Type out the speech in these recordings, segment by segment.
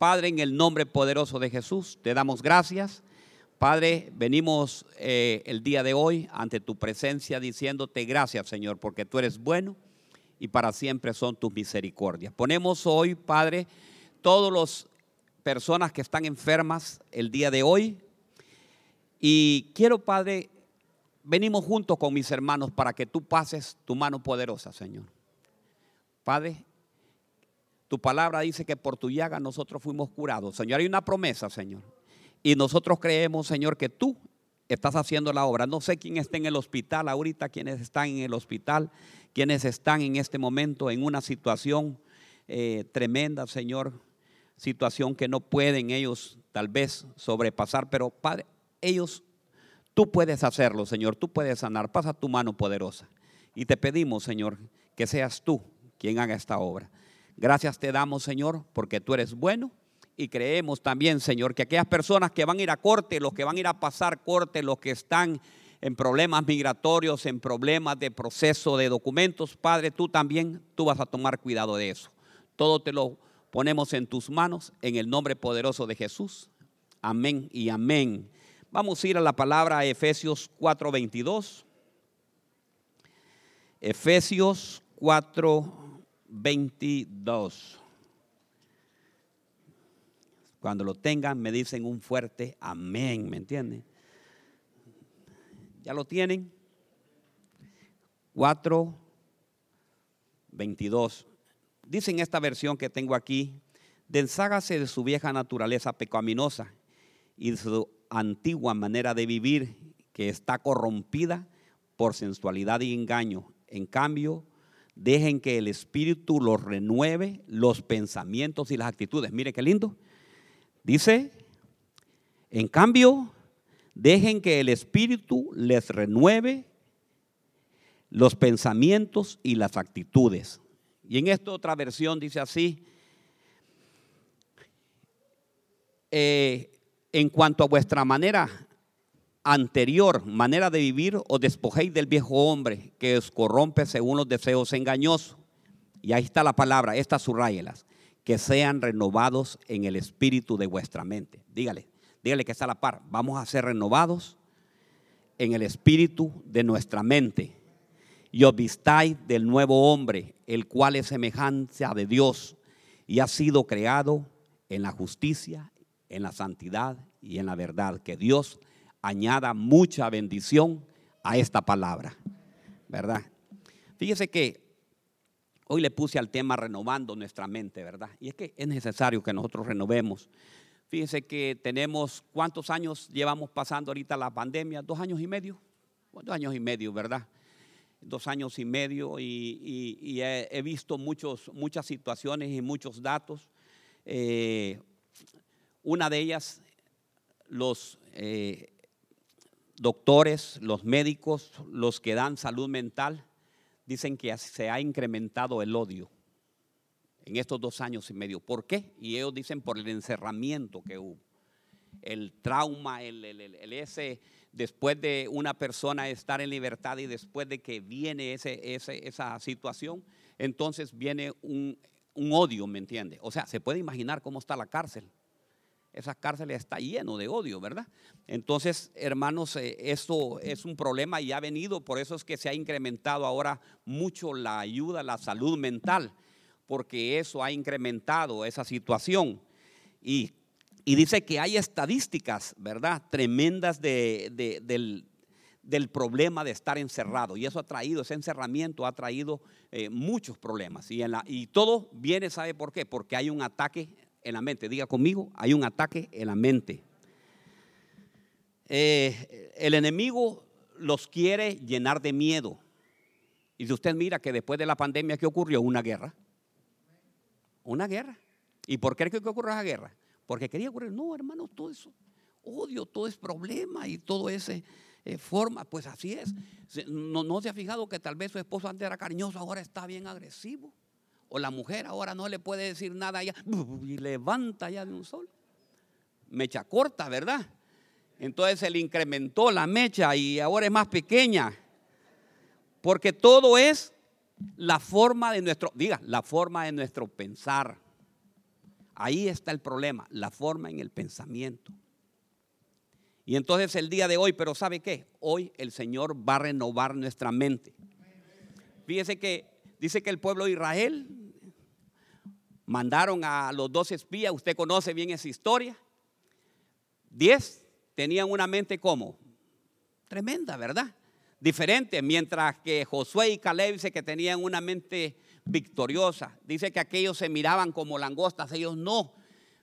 Padre, en el nombre poderoso de Jesús, te damos gracias. Padre, venimos eh, el día de hoy ante tu presencia diciéndote gracias, Señor, porque tú eres bueno y para siempre son tus misericordias. Ponemos hoy, Padre, todas las personas que están enfermas el día de hoy. Y quiero, Padre, venimos juntos con mis hermanos para que tú pases tu mano poderosa, Señor. Padre, tu palabra dice que por tu llaga nosotros fuimos curados. Señor, hay una promesa, Señor. Y nosotros creemos, Señor, que tú estás haciendo la obra. No sé quién está en el hospital ahorita, quiénes están en el hospital, quiénes están en este momento en una situación eh, tremenda, Señor. Situación que no pueden ellos tal vez sobrepasar, pero Padre, ellos, tú puedes hacerlo, Señor, tú puedes sanar. Pasa tu mano poderosa. Y te pedimos, Señor, que seas tú quien haga esta obra. Gracias te damos, Señor, porque tú eres bueno y creemos también, Señor, que aquellas personas que van a ir a corte, los que van a ir a pasar corte, los que están en problemas migratorios, en problemas de proceso de documentos, Padre, tú también, tú vas a tomar cuidado de eso. Todo te lo ponemos en tus manos, en el nombre poderoso de Jesús. Amén y amén. Vamos a ir a la palabra Efesios 4:22. Efesios 4:22. Cuando lo tengan, me dicen un fuerte amén, ¿me entienden? ¿Ya lo tienen? 4, 22. Dice en esta versión que tengo aquí, denságase de su vieja naturaleza pecaminosa y de su antigua manera de vivir que está corrompida por sensualidad y engaño. En cambio, dejen que el Espíritu los renueve los pensamientos y las actitudes. Mire qué lindo. Dice, en cambio, dejen que el Espíritu les renueve los pensamientos y las actitudes. Y en esta otra versión dice así, eh, en cuanto a vuestra manera anterior, manera de vivir, os despojéis del viejo hombre que os corrompe según los deseos engañosos. Y ahí está la palabra, estas subrayelas que sean renovados en el espíritu de vuestra mente. Dígale, dígale que está a la par. Vamos a ser renovados en el espíritu de nuestra mente. Y os vistáis del nuevo hombre, el cual es semejanza de Dios y ha sido creado en la justicia, en la santidad y en la verdad. Que Dios añada mucha bendición a esta palabra, ¿verdad? Fíjese que Hoy le puse al tema renovando nuestra mente, ¿verdad? Y es que es necesario que nosotros renovemos. Fíjense que tenemos, ¿cuántos años llevamos pasando ahorita la pandemia? ¿Dos años y medio? Dos años y medio, ¿verdad? Dos años y medio y, he, visto muchos, muchas situaciones y muchos datos. Eh, una de ellas, los eh, doctores, los médicos, los que dan salud mental, dicen que se ha incrementado el odio en estos dos años y medio. ¿Por qué? Y ellos dicen por el encerramiento que hubo. El trauma, el, ese, después de una persona estar en libertad y después de que viene ese, esa situación, entonces viene un, un odio, ¿me entiende? O sea, se puede imaginar cómo está la cárcel esa cárcel está lleno de odio, ¿verdad? Entonces, hermanos, eh, esto es un problema y ha venido, por eso es que se ha incrementado ahora mucho la ayuda, la salud mental, porque eso ha incrementado esa situación. Y, dice que hay estadísticas, ¿verdad? Tremendas del, problema de estar encerrado. Y eso ha traído, ese encerramiento ha traído eh, muchos problemas. Y, en la, y todo viene, ¿sabe por qué? Porque hay un ataque en la mente. Diga conmigo, hay un ataque en la mente. Eh, el enemigo los quiere llenar de miedo. Y si usted mira que después de la pandemia, ¿qué ocurrió? Una guerra. Una guerra. ¿Y por qué que ocurrió esa guerra? Porque quería ocurrir. No, hermano, todo eso, odio, todo es problema y todo ese eh, forma. Pues así es. No, no se ha fijado que tal vez su esposo antes era cariñoso, ahora está bien agresivo o la mujer ahora no le puede decir nada ya y levanta ya de un sol. Mecha corta, ¿verdad? Entonces se le incrementó la mecha y ahora es más pequeña. Porque todo es la forma de nuestro, diga, la forma de nuestro pensar. Ahí está el problema, la forma en el pensamiento. Y entonces el día de hoy, pero ¿sabe qué? Hoy el Señor va a renovar nuestra mente. Fíjese que dice que el pueblo de Israel mandaron a los dos espías, usted conoce bien esa historia. Diez tenían una mente como tremenda, ¿verdad? Diferente, mientras que Josué y Caleb dice que tenían una mente victoriosa. Dice que aquellos se miraban como langostas, ellos no.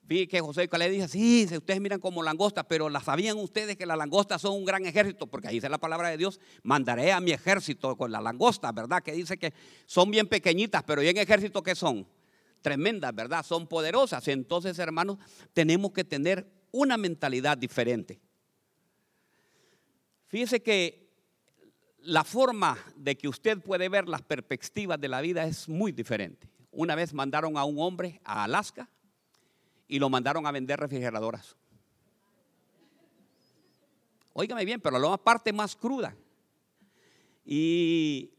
Fíjate que José y Caleb dice, sí, ustedes miran como langostas, pero ¿la sabían ustedes que las langostas son un gran ejército? Porque ahí dice la palabra de Dios, mandaré a mi ejército con las langostas, ¿verdad? Que dice que son bien pequeñitas, pero ¿y en ejército qué son? Tremendas, ¿verdad? Son poderosas. Entonces, hermanos, tenemos que tener una mentalidad diferente. Fíjese que la forma de que usted puede ver las perspectivas de la vida es muy diferente. Una vez mandaron a un hombre a Alaska y lo mandaron a vender refrigeradoras. Óigame bien, pero la parte más cruda. Y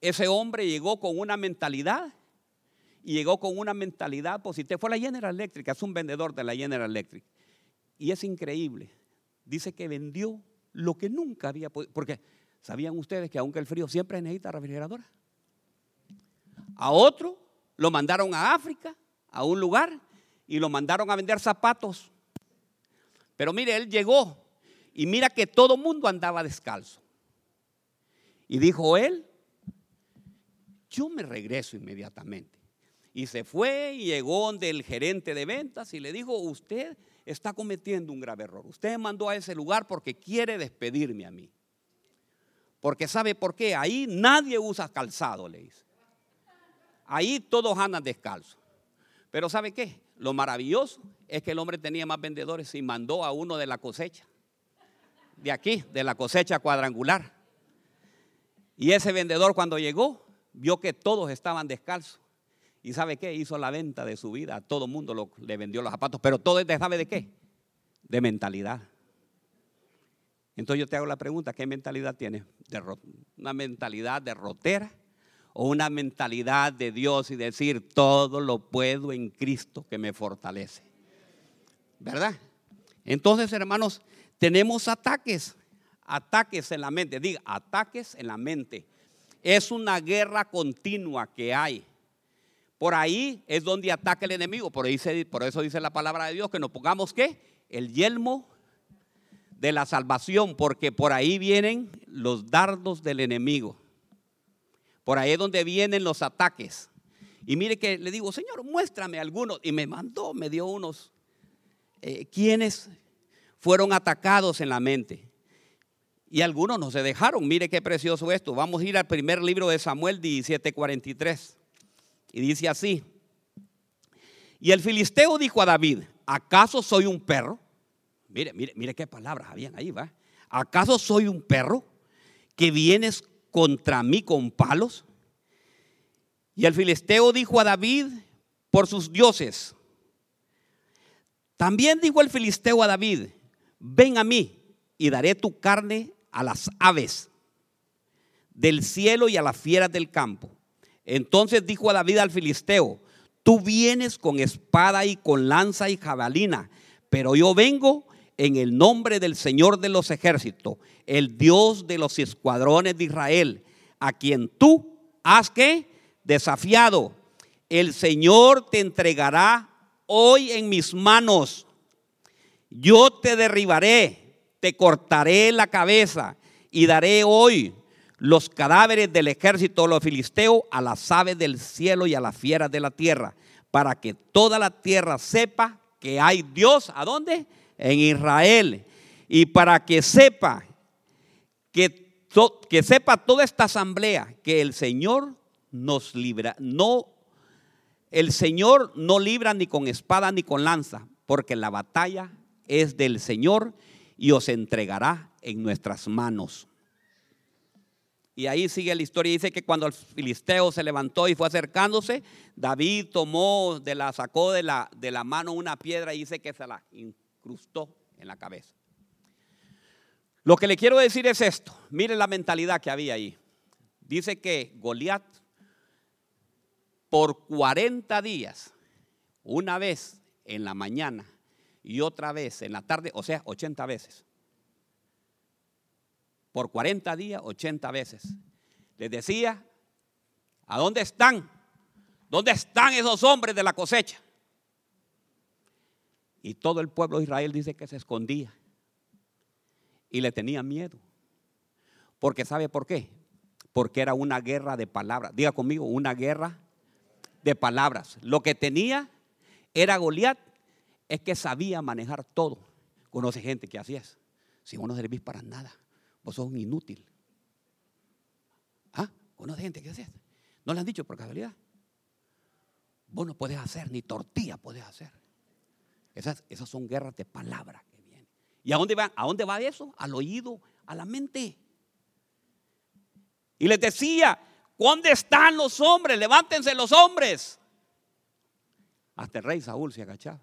ese hombre llegó con una mentalidad y llegó con una mentalidad positiva. Fue la General Electric, es un vendedor de la General Electric. Y es increíble. Dice que vendió lo que nunca había podido. Porque ¿Sabían ustedes que aunque el frío siempre necesita refrigeradora? A otro lo mandaron a África, a un lugar, y lo mandaron a vender zapatos. Pero mire, él llegó y mira que todo mundo andaba descalzo. Y dijo él, yo me regreso inmediatamente. Y se fue y llegó donde el gerente de ventas y le dijo, usted está cometiendo un grave error. Usted me mandó a ese lugar porque quiere despedirme a mí. Porque sabe por qué, ahí nadie usa calzado, le dice. Ahí todos andan descalzos. Pero ¿sabe qué? Lo maravilloso es que el hombre tenía más vendedores y mandó a uno de la cosecha. De aquí, de la cosecha cuadrangular. Y ese vendedor cuando llegó, vio que todos estaban descalzos. ¿Y sabe qué? Hizo la venta de su vida. A todo mundo le vendió los zapatos. Pero todo es de, ¿sabe de qué? De mentalidad. Entonces yo te hago la pregunta, ¿qué mentalidad tienes? ¿Una mentalidad derrotera o una mentalidad de Dios y decir, todo lo puedo en Cristo que me fortalece? ¿Verdad? Entonces, hermanos, tenemos ataques, ataques en la mente. Diga, ataques en la mente. Es una guerra continua que hay. Por ahí es donde ataca el enemigo. Por, eso dice la palabra de Dios que nos pongamos qué? El yelmo de la salvación, porque por ahí vienen los dardos del enemigo. Por ahí es donde vienen los ataques. Y mire que le digo, Señor, muéstrame algunos. Y me mandó, me dio unos. Eh, quienes fueron atacados en la mente. Y algunos no se dejaron. Mire qué precioso esto. Vamos a ir al primer libro de Samuel 17:43. Y dice así. Y el filisteo dijo a David, ¿acaso soy un perro? Mire, mire, mire qué palabras habían ahí, va. ¿Acaso soy un perro que vienes contra mí con palos? Y el filisteo dijo a David por sus dioses. También dijo el filisteo a David, ven a mí y daré tu carne a las aves del cielo y a las fieras del campo. Entonces dijo a David al filisteo, tú vienes con espada y con lanza y jabalina, pero yo vengo en el nombre del Señor de los ejércitos, el Dios de los escuadrones de Israel, a quien tú has que desafiado. El Señor te entregará hoy en mis manos. Yo te derribaré, te cortaré la cabeza y daré hoy los cadáveres del ejército de los filisteos a las aves del cielo y a las fieras de la tierra, para que toda la tierra sepa que hay Dios, ¿a dónde? en Israel. Y para que sepa, que, que sepa toda esta asamblea que el Señor nos libra, no, el Señor no libra ni con espada ni con lanza, porque la batalla es del Señor y os entregará en nuestras manos. Y ahí sigue la historia. Dice que cuando el filisteo se levantó y fue acercándose, David tomó, de la, sacó de la, de la mano una piedra y dice que se la incrustó en la cabeza. Lo que le quiero decir es esto. Mire la mentalidad que había ahí. Dice que Goliat por 40 días, una vez en la mañana y otra vez en la tarde, o sea, 80 veces. Por 40 días, 80 veces. Les decía, ¿a dónde están? ¿Dónde están esos hombres de la cosecha? Y todo el pueblo de Israel dice que se escondía y le tenía miedo. Porque ¿sabe por qué? Porque era una guerra de palabras. Diga conmigo, una guerra de palabras. Lo que tenía era Goliat, es que sabía manejar todo. Conoce gente que así es. Si vos no servís para nada, vos sos un inútil. ¿Ah? Conoce gente que así es. ¿No le han dicho por casualidad? Vos no podés hacer, ni tortilla podés hacer. Esas, esas son guerras de palabras que vienen. ¿Y a dónde, va, a dónde va eso? Al oído, a la mente. Y les decía, ¿dónde están los hombres? Levántense los hombres. Hasta el rey Saúl se agachaba.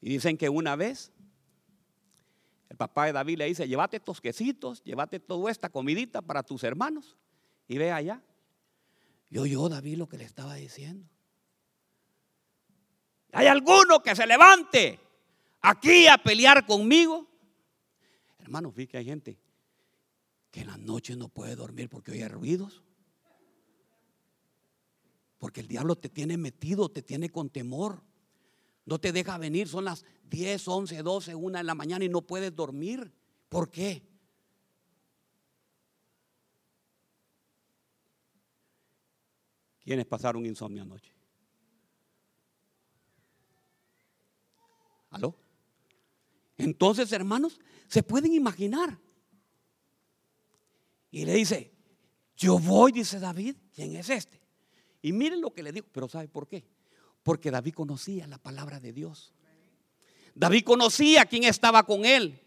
Y dicen que una vez el papá de David le dice, llévate estos quesitos, llévate toda esta comidita para tus hermanos y ve allá. Y oyó David lo que le estaba diciendo. ¿Hay alguno que se levante aquí a pelear conmigo? Hermanos, vi que hay gente que en la noche no puede dormir porque oye ruidos. Porque el diablo te tiene metido, te tiene con temor. No te deja venir, son las 10, 11, 12, 1 de la mañana y no puedes dormir. ¿Por qué? ¿Quiénes pasaron insomnio anoche? ¿Aló? Entonces, hermanos, se pueden imaginar. Y le dice, yo voy, dice David, ¿quién es este? Y miren lo que le digo, pero ¿sabe por qué? Porque David conocía la palabra de Dios. David conocía quién estaba con él.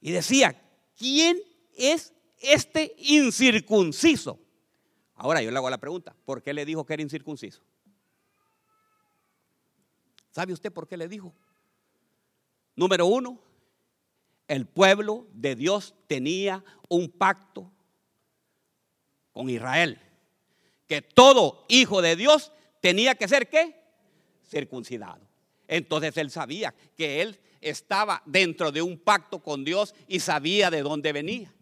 Y decía, ¿quién es este incircunciso? Ahora yo le hago la pregunta, ¿por qué le dijo que era incircunciso? ¿Sabe usted por qué le dijo? Número uno, el pueblo de Dios tenía un pacto con Israel. Que todo hijo de Dios tenía que ser qué? Circuncidado. Entonces él sabía que él estaba dentro de un pacto con Dios y sabía de dónde venía.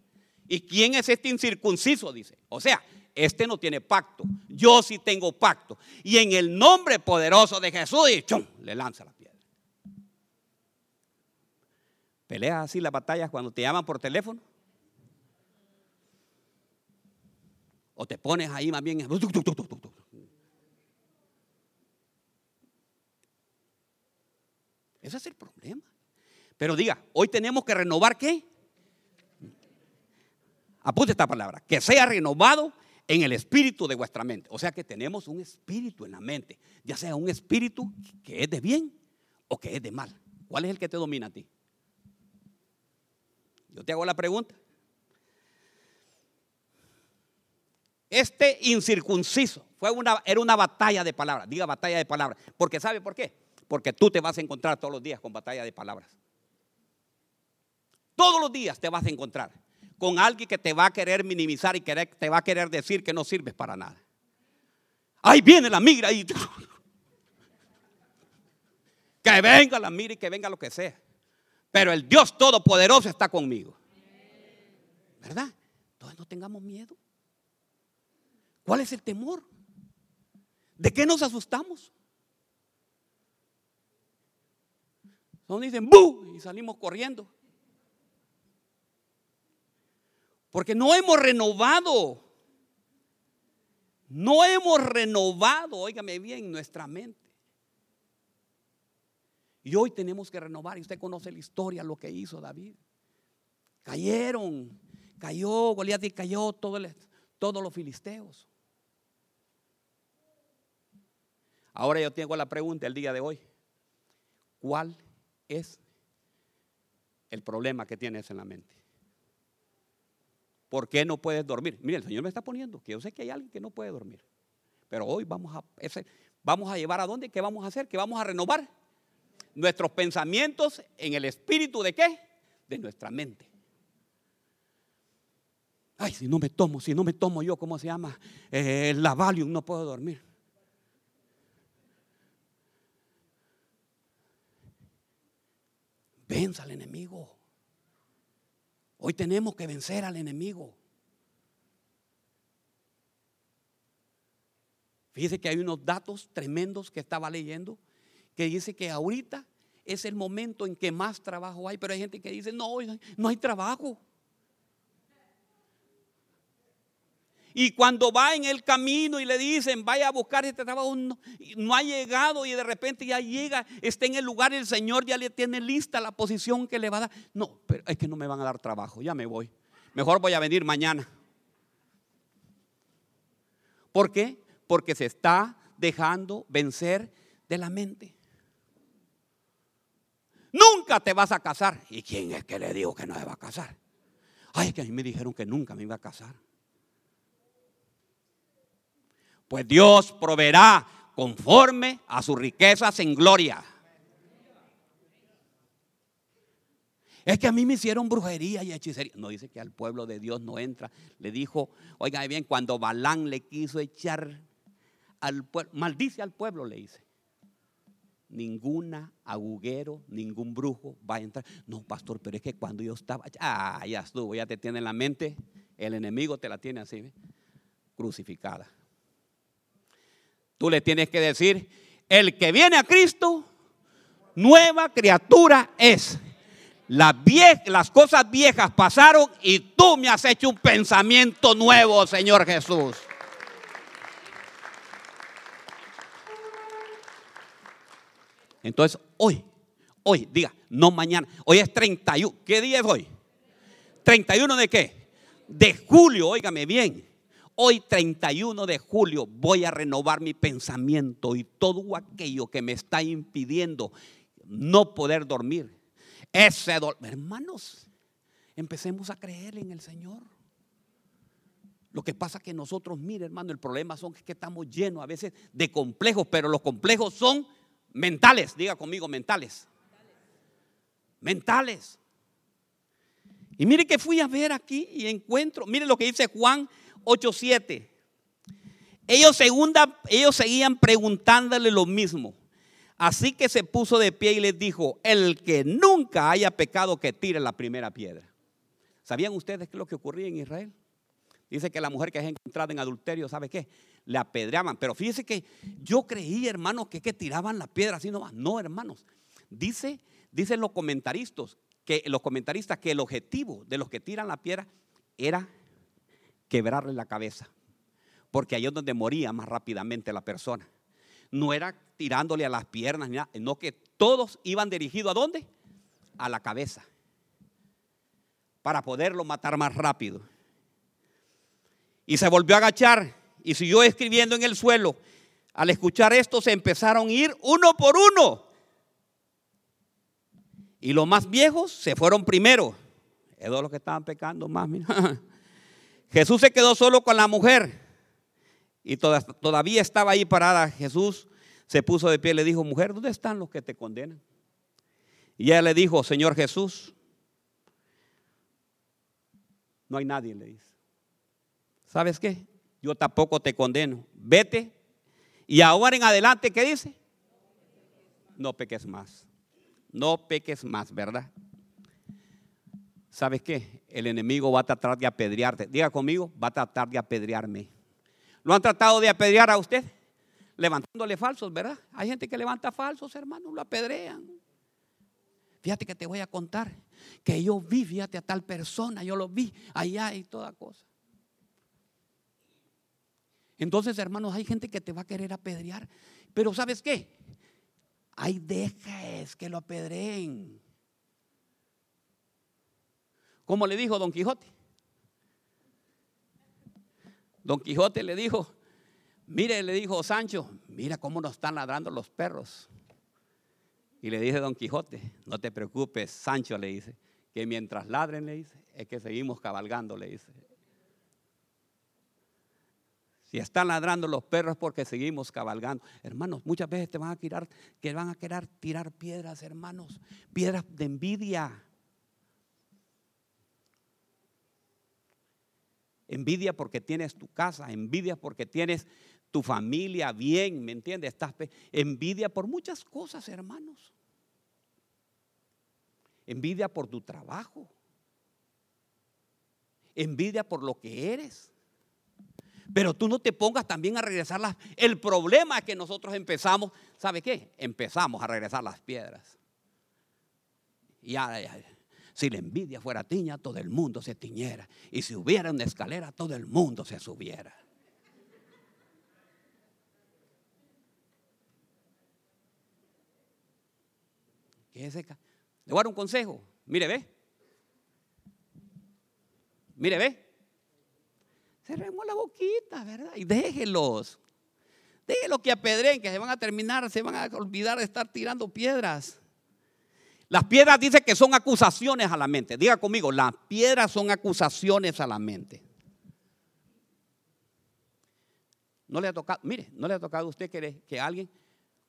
¿Y quién es este incircunciso? Dice. O sea, este no tiene pacto. Yo sí tengo pacto. Y en el nombre poderoso de Jesús, y le lanza la piedra. Peleas así las batallas cuando te llaman por teléfono. O te pones ahí más bien. Ese es el problema. Pero diga, hoy tenemos que renovar qué? Apunte esta palabra, que sea renovado en el espíritu de vuestra mente. O sea que tenemos un espíritu en la mente, ya sea un espíritu que es de bien o que es de mal. ¿Cuál es el que te domina a ti? Yo te hago la pregunta. Este incircunciso fue una, era una batalla de palabras. Diga batalla de palabras. Porque ¿sabe por qué? Porque tú te vas a encontrar todos los días con batalla de palabras. Todos los días te vas a encontrar con alguien que te va a querer minimizar y te va a querer decir que no sirves para nada. Ahí viene la migra y que venga la migra y que venga lo que sea. Pero el Dios Todopoderoso está conmigo. ¿Verdad? Entonces no tengamos miedo. ¿Cuál es el temor? ¿De qué nos asustamos? Son dicen ¡bu! y salimos corriendo. Porque no hemos renovado. No hemos renovado, óigame bien, nuestra mente. Y hoy tenemos que renovar. Y usted conoce la historia, lo que hizo David. Cayeron, cayó Goliat y cayó todos los filisteos. Ahora yo tengo la pregunta el día de hoy. ¿Cuál es el problema que tienes en la mente. ¿Por qué no puedes dormir? Mire, el Señor me está poniendo que yo sé que hay alguien que no puede dormir. Pero hoy vamos a, vamos a llevar a dónde, ¿qué vamos a hacer? ¿Qué vamos a renovar? Nuestros pensamientos en el espíritu de qué? De nuestra mente. Ay, si no me tomo, si no me tomo yo, ¿cómo se llama? Eh, la Valium, no puedo dormir. Venza al enemigo. Hoy tenemos que vencer al enemigo. Fíjese que hay unos datos tremendos que estaba leyendo que dice que ahorita es el momento en que más trabajo hay, pero hay gente que dice, no, no hay trabajo. Y cuando va en el camino y le dicen, vaya a buscar este trabajo, no, no, ha llegado y de repente ya llega, está en el lugar el Señor ya le tiene lista la posición que le va a dar. No, pero es que no me van a dar trabajo, ya me voy. Mejor voy a venir mañana. ¿Por qué? Porque se está dejando vencer de la mente. Nunca te vas a casar. ¿Y quién es que le dijo que no se va a casar? Ay, que a mí me dijeron que nunca me iba a casar. Pues Dios proveerá conforme a sus riquezas en gloria. Es que a mí me hicieron brujería y hechicería. No dice que al pueblo de Dios no entra. Le dijo, oigan bien, cuando Balán le quiso echar al pueblo, maldice al pueblo, le dice ninguna agujero, ningún brujo va a entrar. No, pastor, pero es que cuando yo estaba, ah, ya estuvo, ya te tiene en la mente, el enemigo te la tiene así, crucificada. Tú le tienes que decir, el que viene a Cristo, nueva criatura es. Las, las cosas viejas pasaron y tú me has hecho un pensamiento nuevo, Señor Jesús. Entonces, hoy, hoy, diga, no mañana, hoy es 31. ¿Qué día es hoy? 31 de qué? De julio, óigame bien. Hoy 31 de julio voy a renovar mi pensamiento y todo aquello que me está impidiendo no poder dormir. Ese dolor, hermanos, empecemos a creer en el Señor. Lo que pasa que nosotros, mire hermano, el problema son que estamos llenos a veces de complejos, pero los complejos son Mentales, diga conmigo, mentales. Mentales. Y mire que fui a ver aquí y encuentro, mire lo que dice Juan 8:7. Ellos, segunda, ellos seguían preguntándole lo mismo. Así que se puso de pie y les dijo, el que nunca haya pecado que tire la primera piedra. ¿Sabían ustedes qué es lo que ocurría en Israel? Dice que la mujer que es encontrada en adulterio, ¿sabe qué? Le apedreaban. Pero fíjese que yo creí, hermanos, que, que tiraban la piedra así nomás. No, hermanos. Dice, dicen los comentaristas, que los comentaristas que el objetivo de los que tiran la piedra era quebrarle la cabeza. Porque ahí es donde moría más rápidamente la persona. No era tirándole a las piernas, ni nada, no que todos iban dirigidos a dónde? A la cabeza. Para poderlo matar más rápido. Y se volvió a agachar y siguió escribiendo en el suelo. Al escuchar esto se empezaron a ir uno por uno. Y los más viejos se fueron primero. Es los que estaban pecando más. Jesús se quedó solo con la mujer. Y todavía estaba ahí parada. Jesús se puso de pie y le dijo, mujer, ¿dónde están los que te condenan? Y ella le dijo, Señor Jesús, no hay nadie, le dice. ¿sabes qué? Yo tampoco te condeno. Vete. Y ahora en adelante, ¿qué dice? No peques más. No peques más, ¿verdad? ¿Sabes qué? El enemigo va a tratar de apedrearte. Diga conmigo, va a tratar de apedrearme. ¿Lo han tratado de apedrear a usted? Levantándole falsos, ¿verdad? Hay gente que levanta falsos, hermano, lo apedrean. Fíjate que te voy a contar que yo vi, fíjate a tal persona, yo lo vi allá y toda cosa. Entonces, hermanos, hay gente que te va a querer apedrear. Pero ¿sabes qué? Hay dejes que lo apedreen. Como le dijo Don Quijote. Don Quijote le dijo, mire, le dijo Sancho, mira cómo nos están ladrando los perros. Y le dice Don Quijote, no te preocupes, Sancho le dice, que mientras ladren, le dice, es que seguimos cabalgando, le dice. Si están ladrando los perros porque seguimos cabalgando. Hermanos, muchas veces te van a tirar, que van a querer tirar piedras, hermanos, piedras de envidia. Envidia porque tienes tu casa, envidia porque tienes tu familia bien, ¿me entiendes? Estás envidia por muchas cosas, hermanos. Envidia por tu trabajo. Envidia por lo que eres. Pero tú no te pongas también a regresar las... El problema es que nosotros empezamos, ¿sabe qué? Empezamos a regresar las piedras. Y ya, ya, si la envidia fuera tiña, todo el mundo se tiñera. Y si hubiera una escalera, todo el mundo se subiera. ¿Qué es? Le voy a dar un consejo. Mire, ve. Mire, ve. Cerremos la boquita, ¿verdad? Y déjenlos. Déjenlos que apedren, que se van a terminar, se van a olvidar de estar tirando piedras. Las piedras dice que son acusaciones a la mente. Diga conmigo, las piedras son acusaciones a la mente. No le ha tocado, mire, no le ha tocado a usted que, que alguien,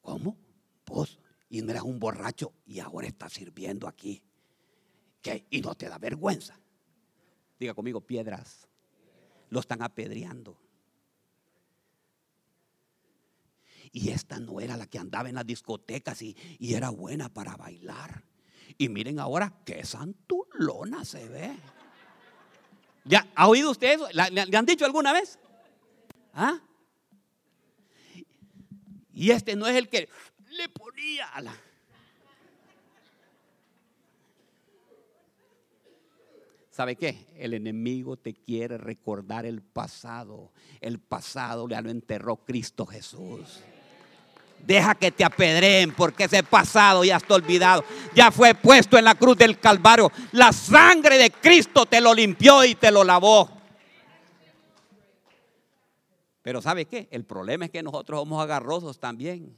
¿cómo? Vos, y no eras un borracho y ahora estás sirviendo aquí. Y no te da vergüenza. Diga conmigo, piedras. Lo están apedreando. Y esta no era la que andaba en las discotecas y, era buena para bailar. Y miren ahora qué santulona se ve. ¿Ya ha oído usted eso? ¿Le, han dicho alguna vez? ¿Ah? Y este no es el que le ponía a la... ¿Sabe qué? El enemigo te quiere recordar el pasado. El pasado ya lo enterró Cristo Jesús. Deja que te apedreen porque ese pasado ya está olvidado. Ya fue puesto en la cruz del Calvario. La sangre de Cristo te lo limpió y te lo lavó. Pero ¿sabe qué? El problema es que nosotros somos agarrosos también.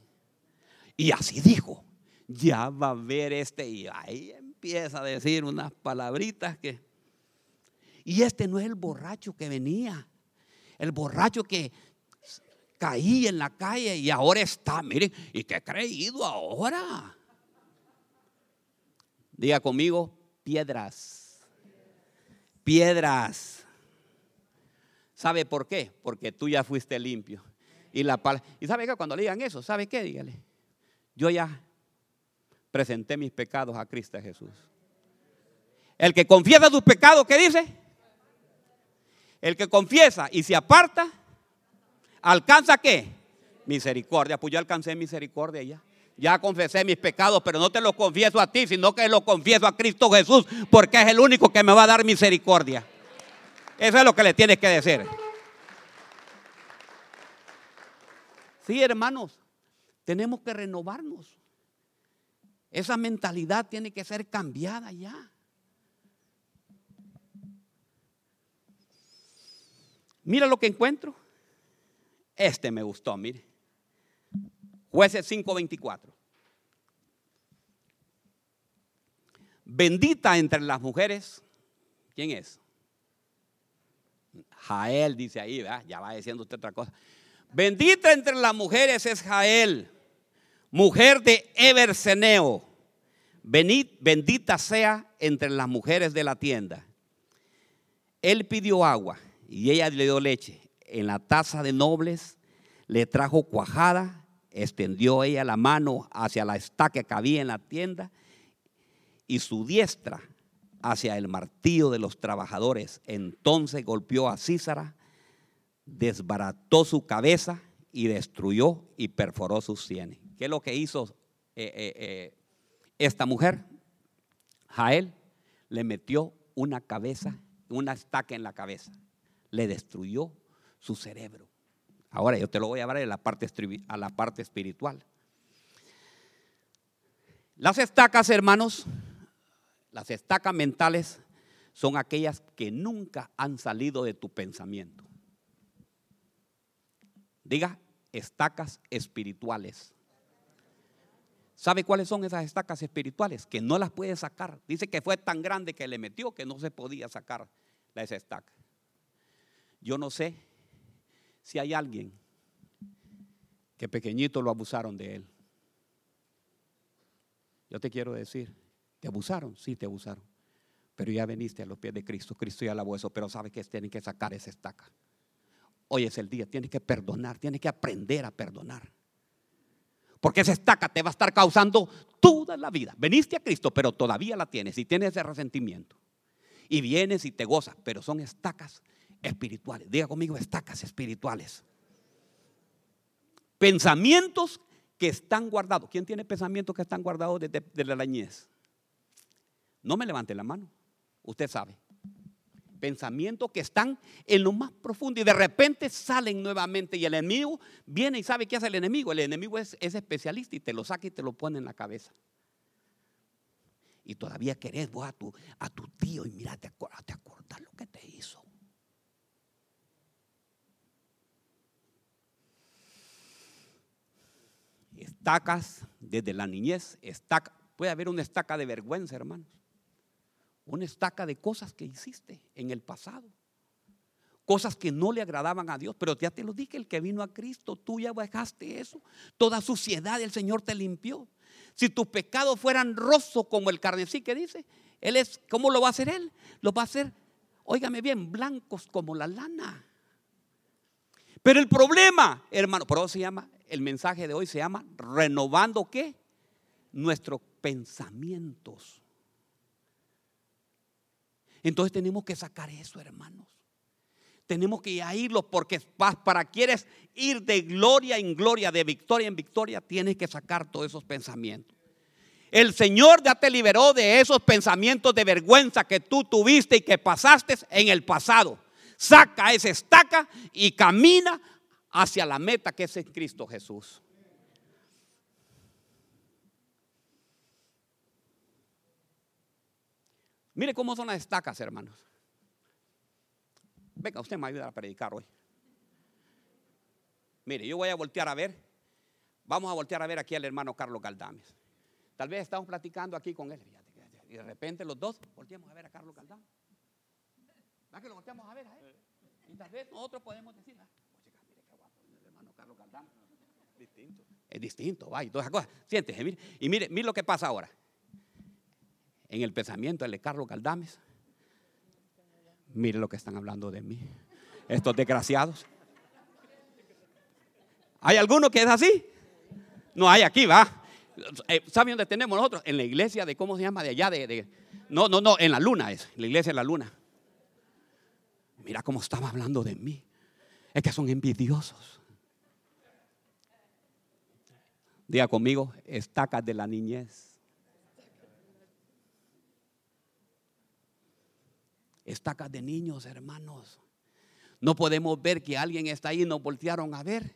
Y así dijo, ya va a ver este. Y ahí empieza a decir unas palabritas que... Y este no es el borracho que venía. El borracho que caí en la calle y ahora está, miren, ¿y qué he creído ahora? Diga conmigo, piedras. Piedras. ¿Sabe por qué? Porque tú ya fuiste limpio. Y la y sabe que cuando le digan eso, ¿sabe qué? Dígale. Yo ya presenté mis pecados a Cristo Jesús. El que confiesa sus pecados, ¿qué dice? El que confiesa y se aparta, ¿Alcanza qué? Misericordia. Pues yo alcancé misericordia ya. Ya confesé mis pecados, pero no te los confieso a ti, sino que los confieso a Cristo Jesús, porque es el único que me va a dar misericordia. Eso es lo que le tienes que decir. Sí, hermanos, tenemos que renovarnos. Esa mentalidad tiene que ser cambiada ya. Mira lo que encuentro. Este me gustó, mire. Jueces 5:24. Bendita entre las mujeres. ¿Quién es? Jael dice ahí, ya va diciendo usted otra cosa. Bendita entre las mujeres es Jael, mujer de Eberseneo. Bendita sea entre las mujeres de la tienda. Él pidió agua y ella le dio leche en la taza de nobles, le trajo cuajada, extendió ella la mano hacia la estaca que había en la tienda y su diestra hacia el martillo de los trabajadores. Entonces golpeó a Císara, desbarató su cabeza y destruyó y perforó sus sienes. ¿Qué es lo que hizo eh, eh, eh, esta mujer? Jael le metió una cabeza, una estaca en la cabeza, le destruyó su cerebro. Ahora yo te lo voy a llevar a la parte, a la parte espiritual. Las estacas, hermanos, las estacas mentales son aquellas que nunca han salido de tu pensamiento. Diga, estacas espirituales. ¿Sabe cuáles son esas estacas espirituales? Que no las puede sacar. Dice que fue tan grande que le metió que no se podía sacar la esa estaca. Yo no sé si hay alguien que pequeñito lo abusaron de él. Yo te quiero decir, ¿te abusaron? Sí, te abusaron. Pero ya veniste a los pies de Cristo. Cristo ya lavó eso, pero sabes que tienen que sacar esa estaca. Hoy es el día, tienes que perdonar, tienes que aprender a perdonar. Porque esa estaca te va a estar causando toda la vida. Veniste a Cristo, pero todavía la tienes y tienes ese resentimiento. Y vienes y te gozas, pero son estacas espirituales. Diga conmigo, estacas espirituales. Pensamientos que están guardados. ¿Quién tiene pensamientos que están guardados desde, la niñez? No me levante la mano. Usted sabe. Pensamientos que están en lo más profundo y de repente salen nuevamente y el enemigo viene y sabe qué hace el enemigo. El enemigo es, especialista y te lo saca y te lo pone en la cabeza. Y todavía querés vos a tu, tío y mira, te, te acordás lo que te hizo. Estacas desde la niñez, estaca, puede haber una estaca de vergüenza, hermanos. Una estaca de cosas que hiciste en el pasado. Cosas que no le agradaban a Dios. Pero ya te lo dije, el que vino a Cristo, tú ya bajaste eso. Toda suciedad el Señor te limpió. Si tus pecados fueran rosos como el carnecí que dice, Él es, ¿cómo lo va a hacer Él? Lo va a hacer, óigame bien, blancos como la lana. Pero el problema, hermano, por eso se llama el mensaje de hoy se llama renovando qué? Nuestros pensamientos. Entonces tenemos que sacar eso, hermanos. Tenemos que irlo porque para quieres ir de gloria en gloria, de victoria en victoria, tienes que sacar todos esos pensamientos. El Señor ya te liberó de esos pensamientos de vergüenza que tú tuviste y que pasaste en el pasado. Saca esa estaca y camina hacia la meta que es en Cristo Jesús. Mire cómo son las estacas, hermanos. Venga, usted me ayuda a predicar hoy. Mire, yo voy a voltear a ver. Vamos a voltear a ver aquí al hermano Carlos Galdames. Tal vez estamos platicando aquí con él. Y de repente los dos volteamos a ver a Carlos Galdames. ¿Va que lo volteamos a ver? Y tal vez nosotros podemos decir, Distinto. Es distinto, va, y todas esas cosas. Siéntese, mire. Y mire, mire lo que pasa ahora. En el pensamiento de Carlos Galdames, mire lo que están hablando de mí. Estos desgraciados. ¿Hay alguno que es así? No hay aquí, va. Eh, ¿Saben dónde tenemos nosotros? En la iglesia de, ¿cómo se llama? De allá, de, no, no, no, en la luna es, la iglesia de la luna. Mira cómo estaba hablando de mí. Es que son envidiosos. Diga conmigo, estacas de la niñez. Estacas de niños, hermanos. No podemos ver que alguien está ahí nos voltearon a ver.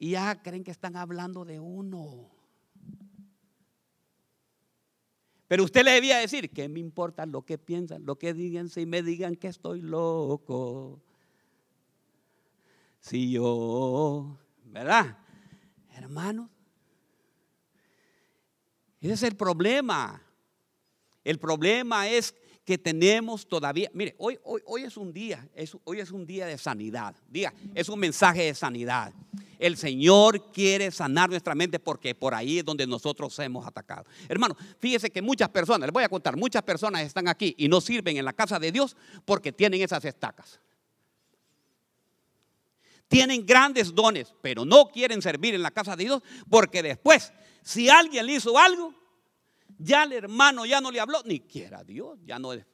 Y ya creen que están hablando de uno. Pero usted le debía decir, ¿qué me importa lo que piensan, lo que digan, si me digan que estoy loco? Si yo, ¿verdad? Hermanos, ese es el problema. El problema es que tenemos todavía, mire, hoy, hoy, hoy es un día, hoy es un día de sanidad. Diga, es un mensaje de sanidad. El Señor quiere sanar nuestra mente porque por ahí es donde nosotros hemos atacado. Hermano, fíjese que muchas personas, les voy a contar, muchas personas están aquí y no sirven en la casa de Dios porque tienen esas estacas. Tienen grandes dones, pero no quieren servir en la casa de Dios porque después si alguien le hizo algo, ya el hermano ya no le habló, ni quiera Dios, ya no es.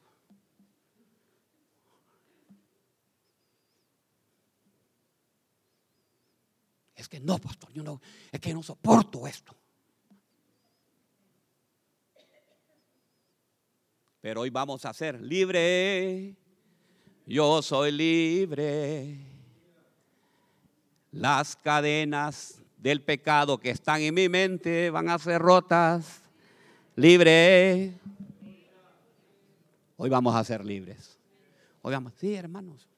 Es que no, pastor, yo no, es que no soporto esto. Pero hoy vamos a ser libre. Yo soy libre. Las cadenas del pecado que están en mi mente van a ser rotas. Libre. Hoy vamos a ser libres. Hoy vamos, sí, hermanos.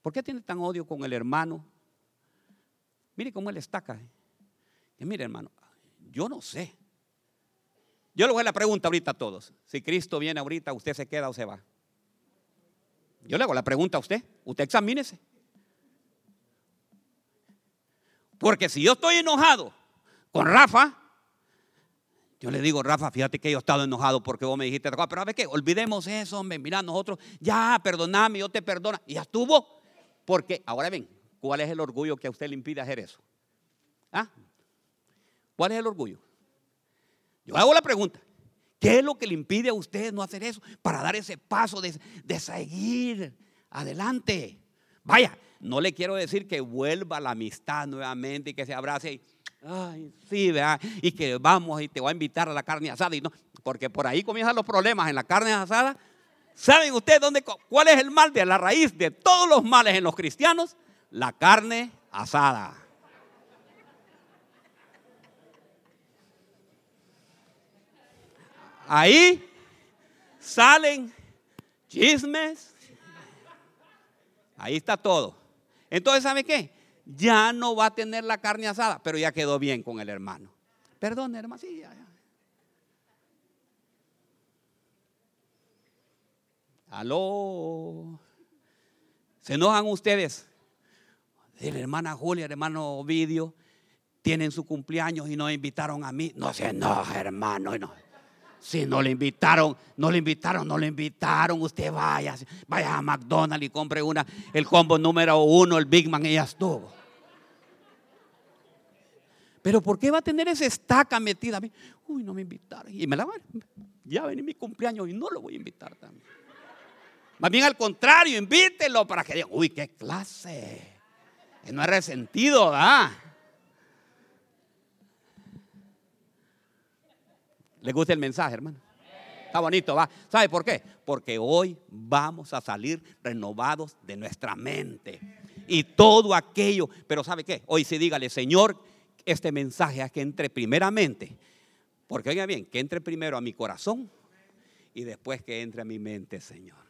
¿Por qué tiene tan odio con el hermano? Mire cómo él estaca. Y mire, hermano, yo no sé. Yo le voy a la pregunta ahorita a todos. Si Cristo viene ahorita, ¿usted se queda o se va? Yo le hago la pregunta a usted. Usted examínese. Porque si yo estoy enojado con Rafa, yo le digo, Rafa, fíjate que yo he estado enojado porque vos me dijiste, pero ver qué, olvidemos eso, hombre, mira, nosotros, ya, perdoname, yo te perdono, y ya estuvo. Porque, ahora ven, ¿cuál es el orgullo que a usted le impide hacer eso? ¿Ah? ¿Cuál es el orgullo? Yo hago la pregunta. ¿Qué es lo que le impide a usted no hacer eso? Para dar ese paso de, seguir adelante. Vaya, no le quiero decir que vuelva la amistad nuevamente y que se abrace y, sí, ¿verdad? Y que vamos y te voy a invitar a la carne asada. Y no, porque por ahí comienzan los problemas en la carne asada. ¿Saben ustedes dónde, cuál es el mal de la raíz de todos los males en los cristianos? La carne asada. Ahí salen chismes. Ahí está todo. Entonces, ¿sabe qué? Ya no va a tener la carne asada, pero ya quedó bien con el hermano. Perdón, hermano. Sí, ya, Aló. ¿Se enojan ustedes? La hermana Julia, el hermano Ovidio, tienen su cumpleaños y no invitaron a mí. No se enoja, hermano. No. Si no le invitaron, no le invitaron, no le invitaron, usted vaya, vaya a McDonald's y compre una, el combo número uno, el Big Man, ya estuvo. Pero ¿por qué va a tener esa estaca metida? Uy, no me invitaron. Y me la van. Ya vení mi cumpleaños y no lo voy a invitar también. Más bien al contrario, invítelo para que diga, uy, qué clase. No es resentido, ¿verdad? ¿Le gusta el mensaje, hermano? Está bonito, va. ¿Sabe por qué? Porque hoy vamos a salir renovados de nuestra mente. Y todo aquello, pero ¿sabe qué? Hoy sí dígale, Señor, este mensaje a que entre primeramente, porque oiga bien, que entre primero a mi corazón y después que entre a mi mente, Señor.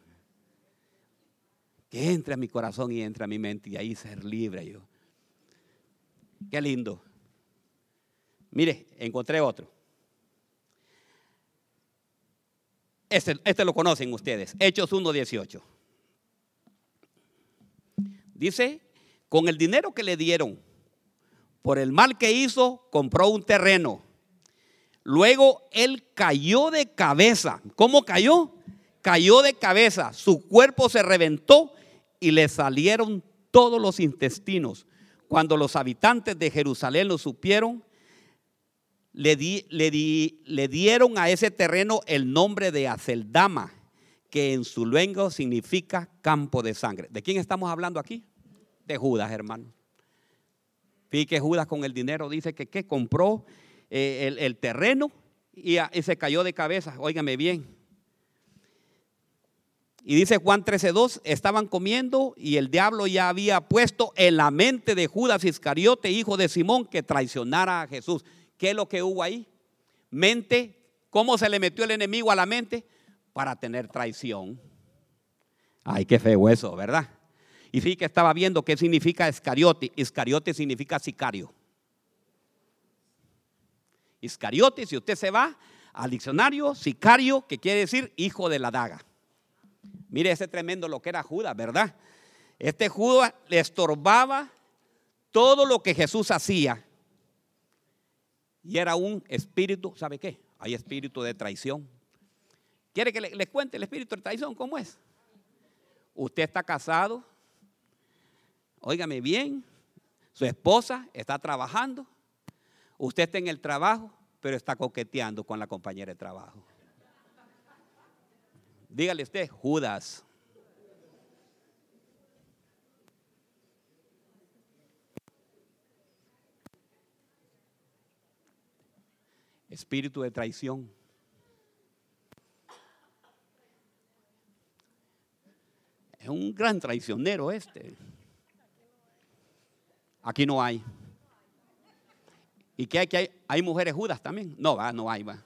Que entre a mi corazón y entre a mi mente y ahí ser libre yo. Qué lindo. Mire, encontré otro. Este, este, lo conocen ustedes, Hechos 1.18. Dice, con el dinero que le dieron, por el mal que hizo, compró un terreno. Luego él cayó de cabeza. ¿Cómo cayó? Cayó de cabeza. Su cuerpo se reventó y le salieron todos los intestinos. Cuando los habitantes de Jerusalén lo supieron, le, le, dieron a ese terreno el nombre de Aceldama, que en su lengua significa campo de sangre. ¿De quién estamos hablando aquí? De Judas, hermano. Fíjate que Judas con el dinero dice que, que compró eh, el, terreno y, y, se cayó de cabeza. Óigame bien. Y dice Juan 13:2, estaban comiendo y el diablo ya había puesto en la mente de Judas Iscariote, hijo de Simón, que traicionara a Jesús. ¿Qué es lo que hubo ahí? Mente, ¿cómo se le metió el enemigo a la mente? Para tener traición. Ay, qué feo eso, ¿verdad? Y sí que estaba viendo qué significa Iscariote. Iscariote significa sicario. Iscariote, si usted se va al diccionario, sicario, que quiere decir hijo de la daga. Mire ese tremendo lo que era Judas, ¿verdad? Este Judas le estorbaba todo lo que Jesús hacía y era un espíritu, ¿sabe qué? Hay espíritu de traición. ¿Quiere que les cuente el espíritu de traición cómo es? Usted está casado, óigame bien, su esposa está trabajando, usted está en el trabajo, pero está coqueteando con la compañera de trabajo. Dígale usted, Judas. Espíritu de traición. Es un gran traicionero este. Aquí no hay. ¿Y qué hay? hay? ¿Hay mujeres judas también? No, va, no hay, va.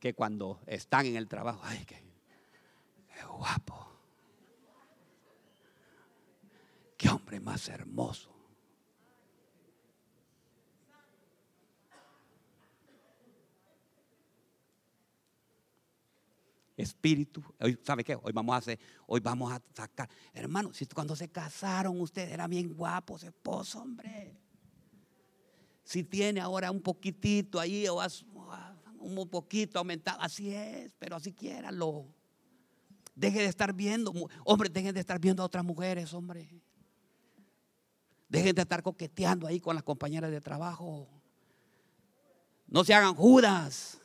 Que cuando están en el trabajo, ay, qué, qué guapo. Qué hombre más hermoso. Espíritu. Hoy, ¿Sabe qué? Hoy vamos a hacer, hoy vamos a sacar. Hermano, si cuando se casaron ustedes eran bien guapos, esposo, hombre. Si tiene ahora un poquitito ahí o un poquito aumentado, así es, pero así quiéralo. Deje de estar viendo, hombre, dejen de estar viendo a otras mujeres, hombre. Dejen de estar coqueteando ahí con las compañeras de trabajo. No se hagan judas.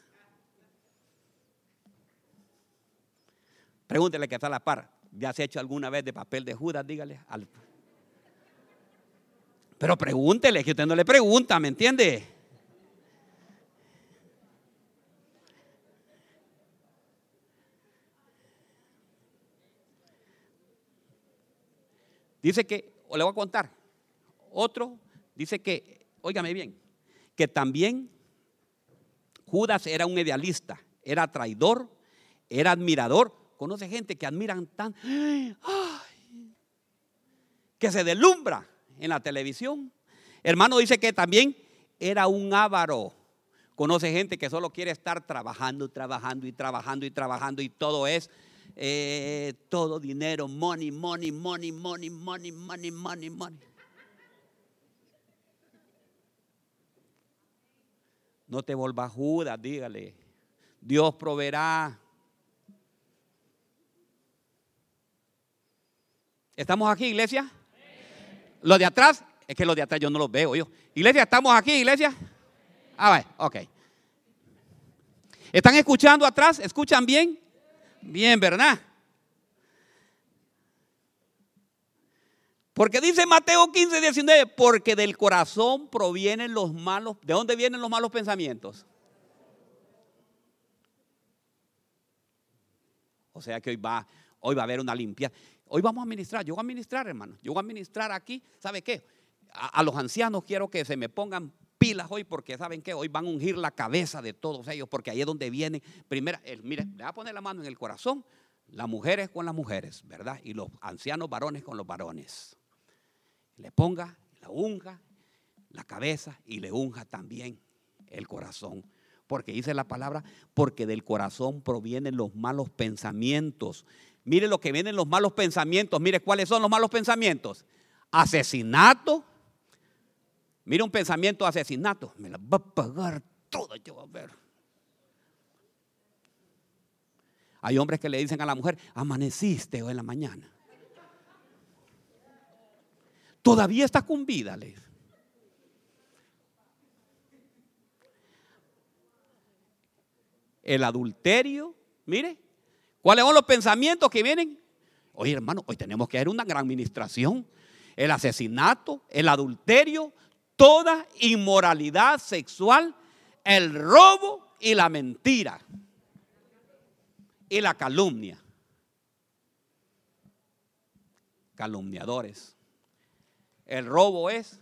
Pregúntele que está a la par. ¿Ya se ha hecho alguna vez de papel de judas? Dígale. Pero pregúntele, que usted no le pregunta, ¿me entiende? Dice que, o le voy a contar, otro dice que, óigame bien, que también Judas era un idealista, era traidor, era admirador. Conoce gente que admiran tan, que se deslumbra en la televisión. Hermano dice que también era un avaro. Conoce gente que solo quiere estar trabajando, trabajando y trabajando y trabajando y todo es eh, todo dinero, money, money, money, money, money, money, money, money. No te volvas Judas, dígale. Dios proveerá. ¿Estamos aquí, iglesia? Los de atrás, es que los de atrás yo no los veo yo. Iglesia, ¿estamos aquí, iglesia? Ah, ver, ok. ¿Están escuchando atrás? ¿Escuchan bien? Bien, ¿verdad? Porque dice Mateo 15, 19, porque del corazón provienen los malos, ¿de dónde vienen los malos pensamientos? O sea que hoy va, hoy va a haber una limpia. Hoy vamos a ministrar, yo voy a ministrar, hermano. Yo voy a ministrar aquí, ¿sabe qué? A, los ancianos quiero que se me pongan pilas hoy porque saben que hoy van a ungir la cabeza de todos ellos porque ahí es donde viene primera, el, mire, le va a poner la mano en el corazón, las mujeres con las mujeres, ¿verdad? Y los ancianos varones con los varones le ponga, la unja, la cabeza y le unja también el corazón. Porque dice la palabra, porque del corazón provienen los malos pensamientos. Mire lo que vienen los malos pensamientos. Mire cuáles son los malos pensamientos. Asesinato. Mire un pensamiento de asesinato. Me la va a pagar toda yo a ver. Hay hombres que le dicen a la mujer, amaneciste hoy en la mañana. Todavía está con vida, El adulterio, mire, ¿cuáles son los pensamientos que vienen? Oye, hermano, hoy tenemos que hacer una gran administración. El asesinato, el adulterio, toda inmoralidad sexual, el robo y la mentira. Y la calumnia. Calumniadores. El robo es,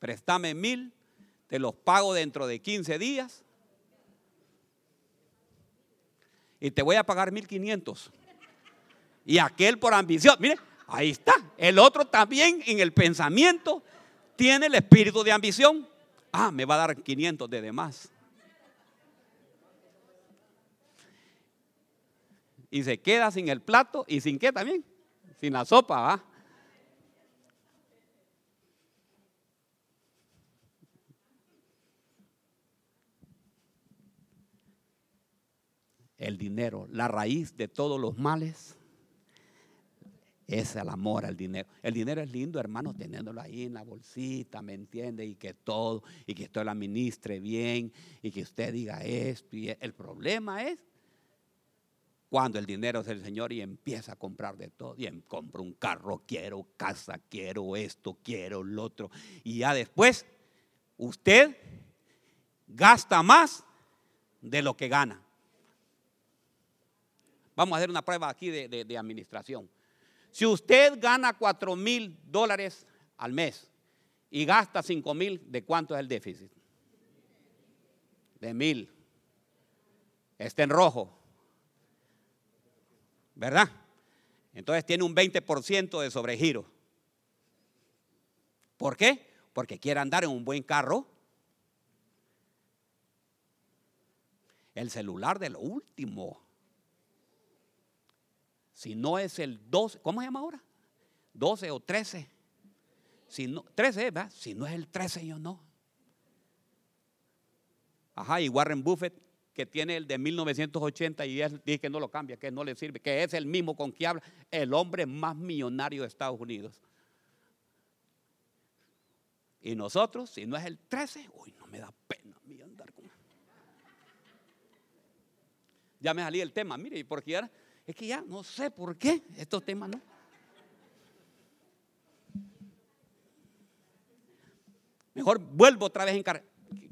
préstame mil, te los pago dentro de 15 días y te voy a pagar mil quinientos. Y aquel por ambición, mire, ahí está. El otro también en el pensamiento tiene el espíritu de ambición. Ah, me va a dar 500 de demás. Y se queda sin el plato y sin qué también, sin la sopa, ¿va? El dinero, la raíz de todos los males es el amor al dinero. El dinero es lindo, hermano, teniéndolo ahí en la bolsita, ¿me entiende? Y que todo, y que usted lo administre bien, y que usted diga esto. Y el problema es cuando el dinero es del Señor y empieza a comprar de todo. Y em, compro un carro, quiero casa, quiero esto, quiero lo otro. Y ya después, usted gasta más de lo que gana. Vamos a hacer una prueba aquí de, administración. Si usted gana 4 mil dólares al mes y gasta 5 mil, ¿de cuánto es el déficit? De mil. Está en rojo. ¿Verdad? Entonces tiene un 20% de sobregiro. ¿Por qué? Porque quiere andar en un buen carro. El celular de lo último. Si no es el 12, ¿cómo se llama ahora? 12 o 13. Si no, 13, ¿verdad? Si no es el 13, yo no. Ajá, y Warren Buffett, que tiene el de 1980 y él dice que no lo cambia, que no le sirve, que es el mismo con que habla, el hombre más millonario de Estados Unidos. Y nosotros, si no es el 13, uy, no me da pena a mí andar con... Ya me salí el tema, mire, porque ahora, es que ya no sé por qué estos temas no. Mejor vuelvo otra vez en carrera.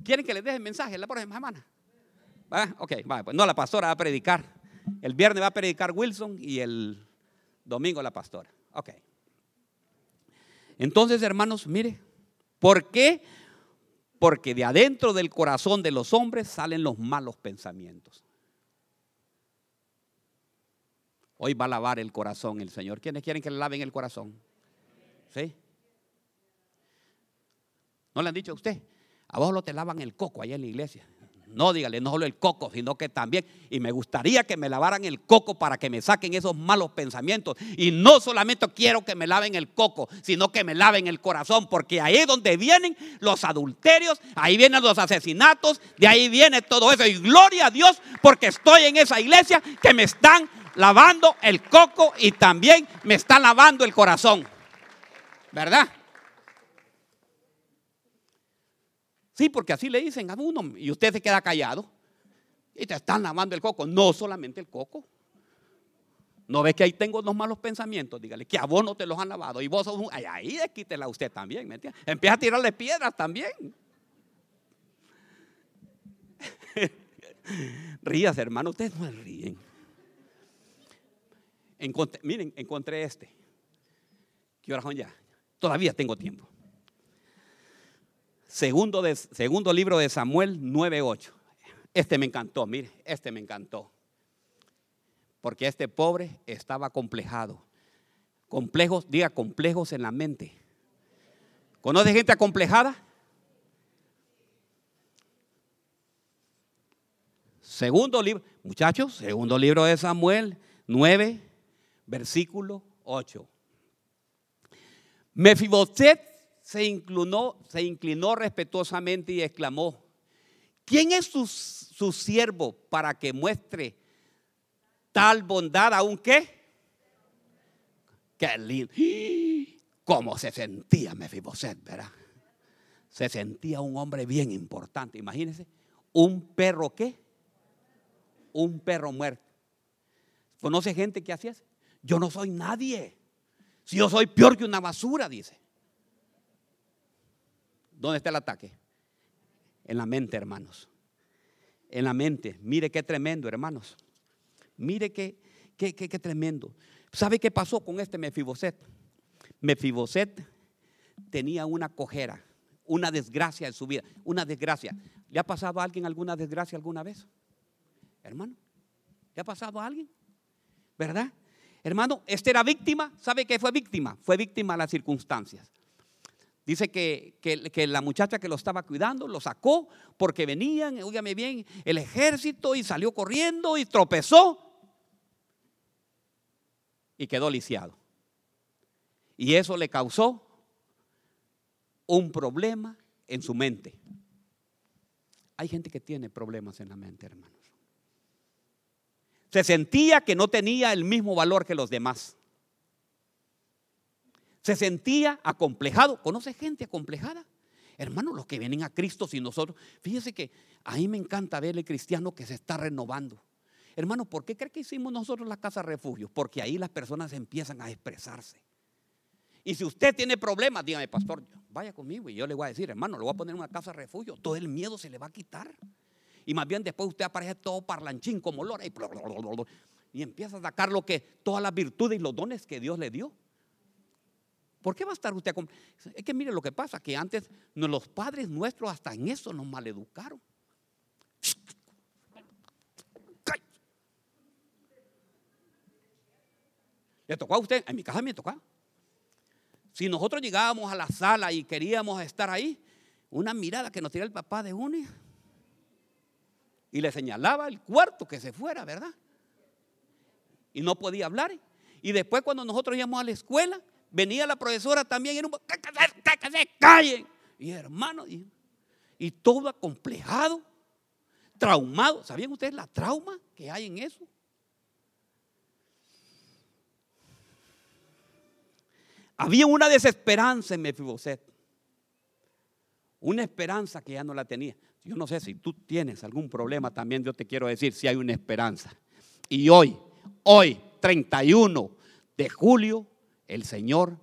¿Quieren que les deje el mensaje la próxima semana? ¿Va? Ok, va, pues no, la pastora va a predicar. El viernes va a predicar Wilson y el domingo la pastora. Ok. Entonces, hermanos, mire, ¿por qué? Porque de adentro del corazón de los hombres salen los malos pensamientos. Hoy va a lavar el corazón el Señor. ¿Quiénes quieren que le laven el corazón? ¿Sí? ¿No le han dicho a usted? A vos lo te lavan el coco allá en la iglesia. No, dígale, no solo el coco, sino que también. Y me gustaría que me lavaran el coco para que me saquen esos malos pensamientos. Y no solamente quiero que me laven el coco, sino que me laven el corazón, porque ahí es donde vienen los adulterios, ahí vienen los asesinatos, de ahí viene todo eso. Y gloria a Dios, porque estoy en esa iglesia que me están lavando el coco y también me están lavando el corazón. ¿Verdad? Sí, porque así le dicen a uno y usted se queda callado y te están lavando el coco. No solamente el coco. No ves que ahí tengo los malos pensamientos. Dígale que a vos no te los han lavado y vos sos un. Ahí quítela a usted también, ¿me entiendes? Empieza a tirarle piedras también. Rías, hermano, ustedes no ríen. Miren, encontré este. ¿Qué hora son ya? Todavía tengo tiempo. Segundo, de, segundo libro de Samuel 9:8. Este me encantó, mire, este me encantó. Porque este pobre estaba complejado. Complejos, diga complejos en la mente. ¿Conoce gente acomplejada? Segundo libro, muchachos, segundo libro de Samuel 9, versículo 8. Mefiboset se inclinó, se inclinó respetuosamente y exclamó, ¿quién es su, siervo para que muestre tal bondad aún qué? Qué lindo. ¿Cómo se sentía Mefiboset, verdad? Se sentía un hombre bien importante. Imagínense, un perro qué? Un perro muerto. ¿Conoce gente que hacía eso? Yo no soy nadie. Si yo soy peor que una basura, dice. ¿Dónde está el ataque? En la mente, hermanos. En la mente. Mire qué tremendo, hermanos. Mire qué, qué, qué, tremendo. ¿Sabe qué pasó con este Mefiboset? Mefiboset tenía una cojera, una desgracia en su vida, una desgracia. ¿Le ha pasado a alguien alguna desgracia alguna vez? Hermano, ¿le ha pasado a alguien? ¿Verdad? Hermano, este era víctima. ¿Sabe qué fue víctima? Fue víctima de las circunstancias. Dice que, la muchacha que lo estaba cuidando lo sacó porque venían, óigame bien, el ejército y salió corriendo y tropezó y quedó lisiado. Y eso le causó un problema en su mente. Hay gente que tiene problemas en la mente, hermanos. Se sentía que no tenía el mismo valor que los demás. Se sentía acomplejado. ¿Conoce gente acomplejada? Hermanos, los que vienen a Cristo sin nosotros. Fíjese que a mí me encanta ver el cristiano que se está renovando. Hermano, ¿por qué cree que hicimos nosotros la casa refugio? Porque ahí las personas empiezan a expresarse. Y si usted tiene problemas, dígame, pastor, vaya conmigo y yo le voy a decir, hermano, le voy a poner una casa refugio. Todo el miedo se le va a quitar. Y más bien después usted aparece todo parlanchín como lora y, y empieza a sacar lo que, todas las virtudes y los dones que Dios le dio. ¿Por qué va a estar usted con.? Es que mire lo que pasa, que antes los padres nuestros hasta en eso nos maleducaron. ¿Le tocó a usted? En mi casa me tocó. Si nosotros llegábamos a la sala y queríamos estar ahí, una mirada que nos tiraba el papá de uno y le señalaba el cuarto que se fuera, ¿verdad? Y no podía hablar. Y después cuando nosotros íbamos a la escuela, venía la profesora también, y un, que se callen. Y hermano, y, todo acomplejado, traumado. ¿Sabían ustedes la trauma que hay en eso? Había una desesperanza en Mefiboset. Una esperanza que ya no la tenía. Yo no sé si tú tienes algún problema también, yo te quiero decir si hay una esperanza. Y hoy, hoy, 31 de julio, el Señor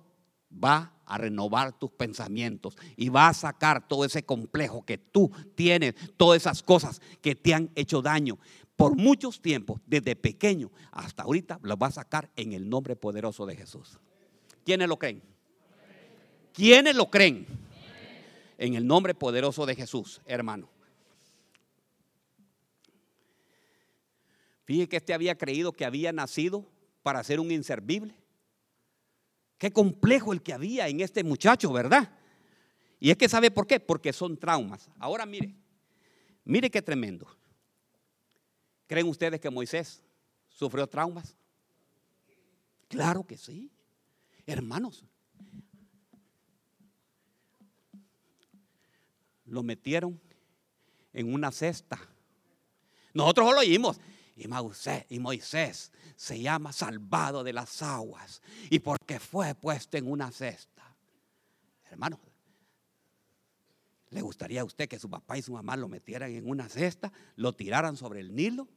va a renovar tus pensamientos y va a sacar todo ese complejo que tú tienes, todas esas cosas que te han hecho daño por muchos tiempos, desde pequeño hasta ahorita, lo va a sacar en el nombre poderoso de Jesús. ¿Quiénes lo creen? ¿Quiénes lo creen? En el nombre poderoso de Jesús, hermano. Fíjese que este había creído que había nacido para ser un inservible. Qué complejo el que había en este muchacho, ¿verdad? Y es que sabe por qué, porque son traumas. Ahora mire, mire qué tremendo. ¿Creen ustedes que Moisés sufrió traumas? Claro que sí. Hermanos, lo metieron en una cesta. Nosotros lo oímos. Y Moisés, se llama salvado de las aguas. Y porque fue puesto en una cesta. Hermano, ¿le gustaría a usted que su papá y su mamá lo metieran en una cesta, lo tiraran sobre el Nilo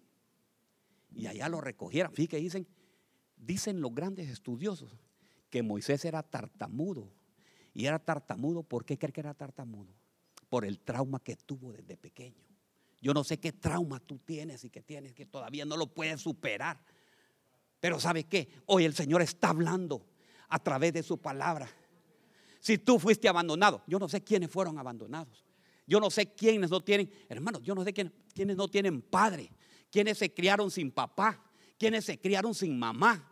y allá lo recogieran? Fíjate dicen, dicen los grandes estudiosos que Moisés era tartamudo. Y era tartamudo, ¿por qué cree que era tartamudo? Por el trauma que tuvo desde pequeño. Yo no sé qué trauma tú tienes y que tienes que todavía no lo puedes superar. Pero ¿sabe qué? Hoy el Señor está hablando a través de su palabra. Si tú fuiste abandonado, yo no sé quiénes fueron abandonados. Yo no sé quiénes no tienen, hermanos, yo no sé quiénes, no tienen padre, quiénes se criaron sin papá, quiénes se criaron sin mamá.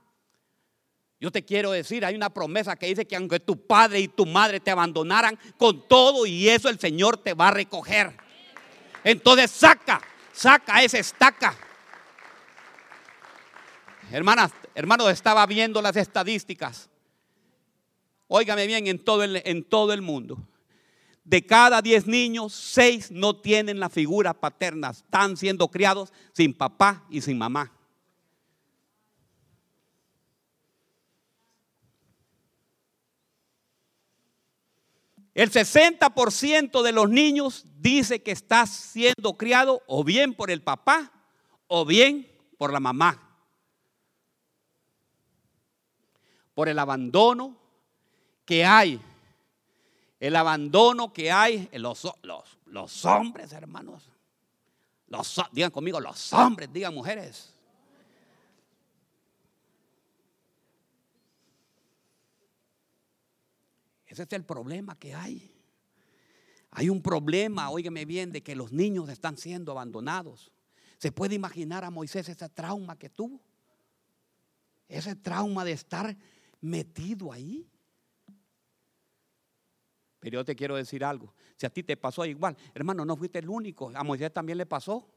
Yo te quiero decir, hay una promesa que dice que aunque tu padre y tu madre te abandonaran con todo y eso el Señor te va a recoger. Entonces saca, saca esa estaca. Hermanas, hermanos, estaba viendo las estadísticas. Óigame bien, en todo el, en todo el mundo. De cada 10 niños, 6 no tienen la figura paterna. Están siendo criados sin papá y sin mamá. El 60% de los niños dice que está siendo criado o bien por el papá o bien por la mamá. Por el abandono que hay. El abandono que hay en los, hombres, hermanos. Digan conmigo, los hombres, digan mujeres. Ese es el problema que hay. Hay un problema, óigame bien, de que los niños están siendo abandonados. ¿Se puede imaginar a Moisés ese trauma que tuvo? Ese trauma de estar metido ahí. Pero yo te quiero decir algo. Si a ti te pasó igual, hermano, no fuiste el único. A Moisés también le pasó.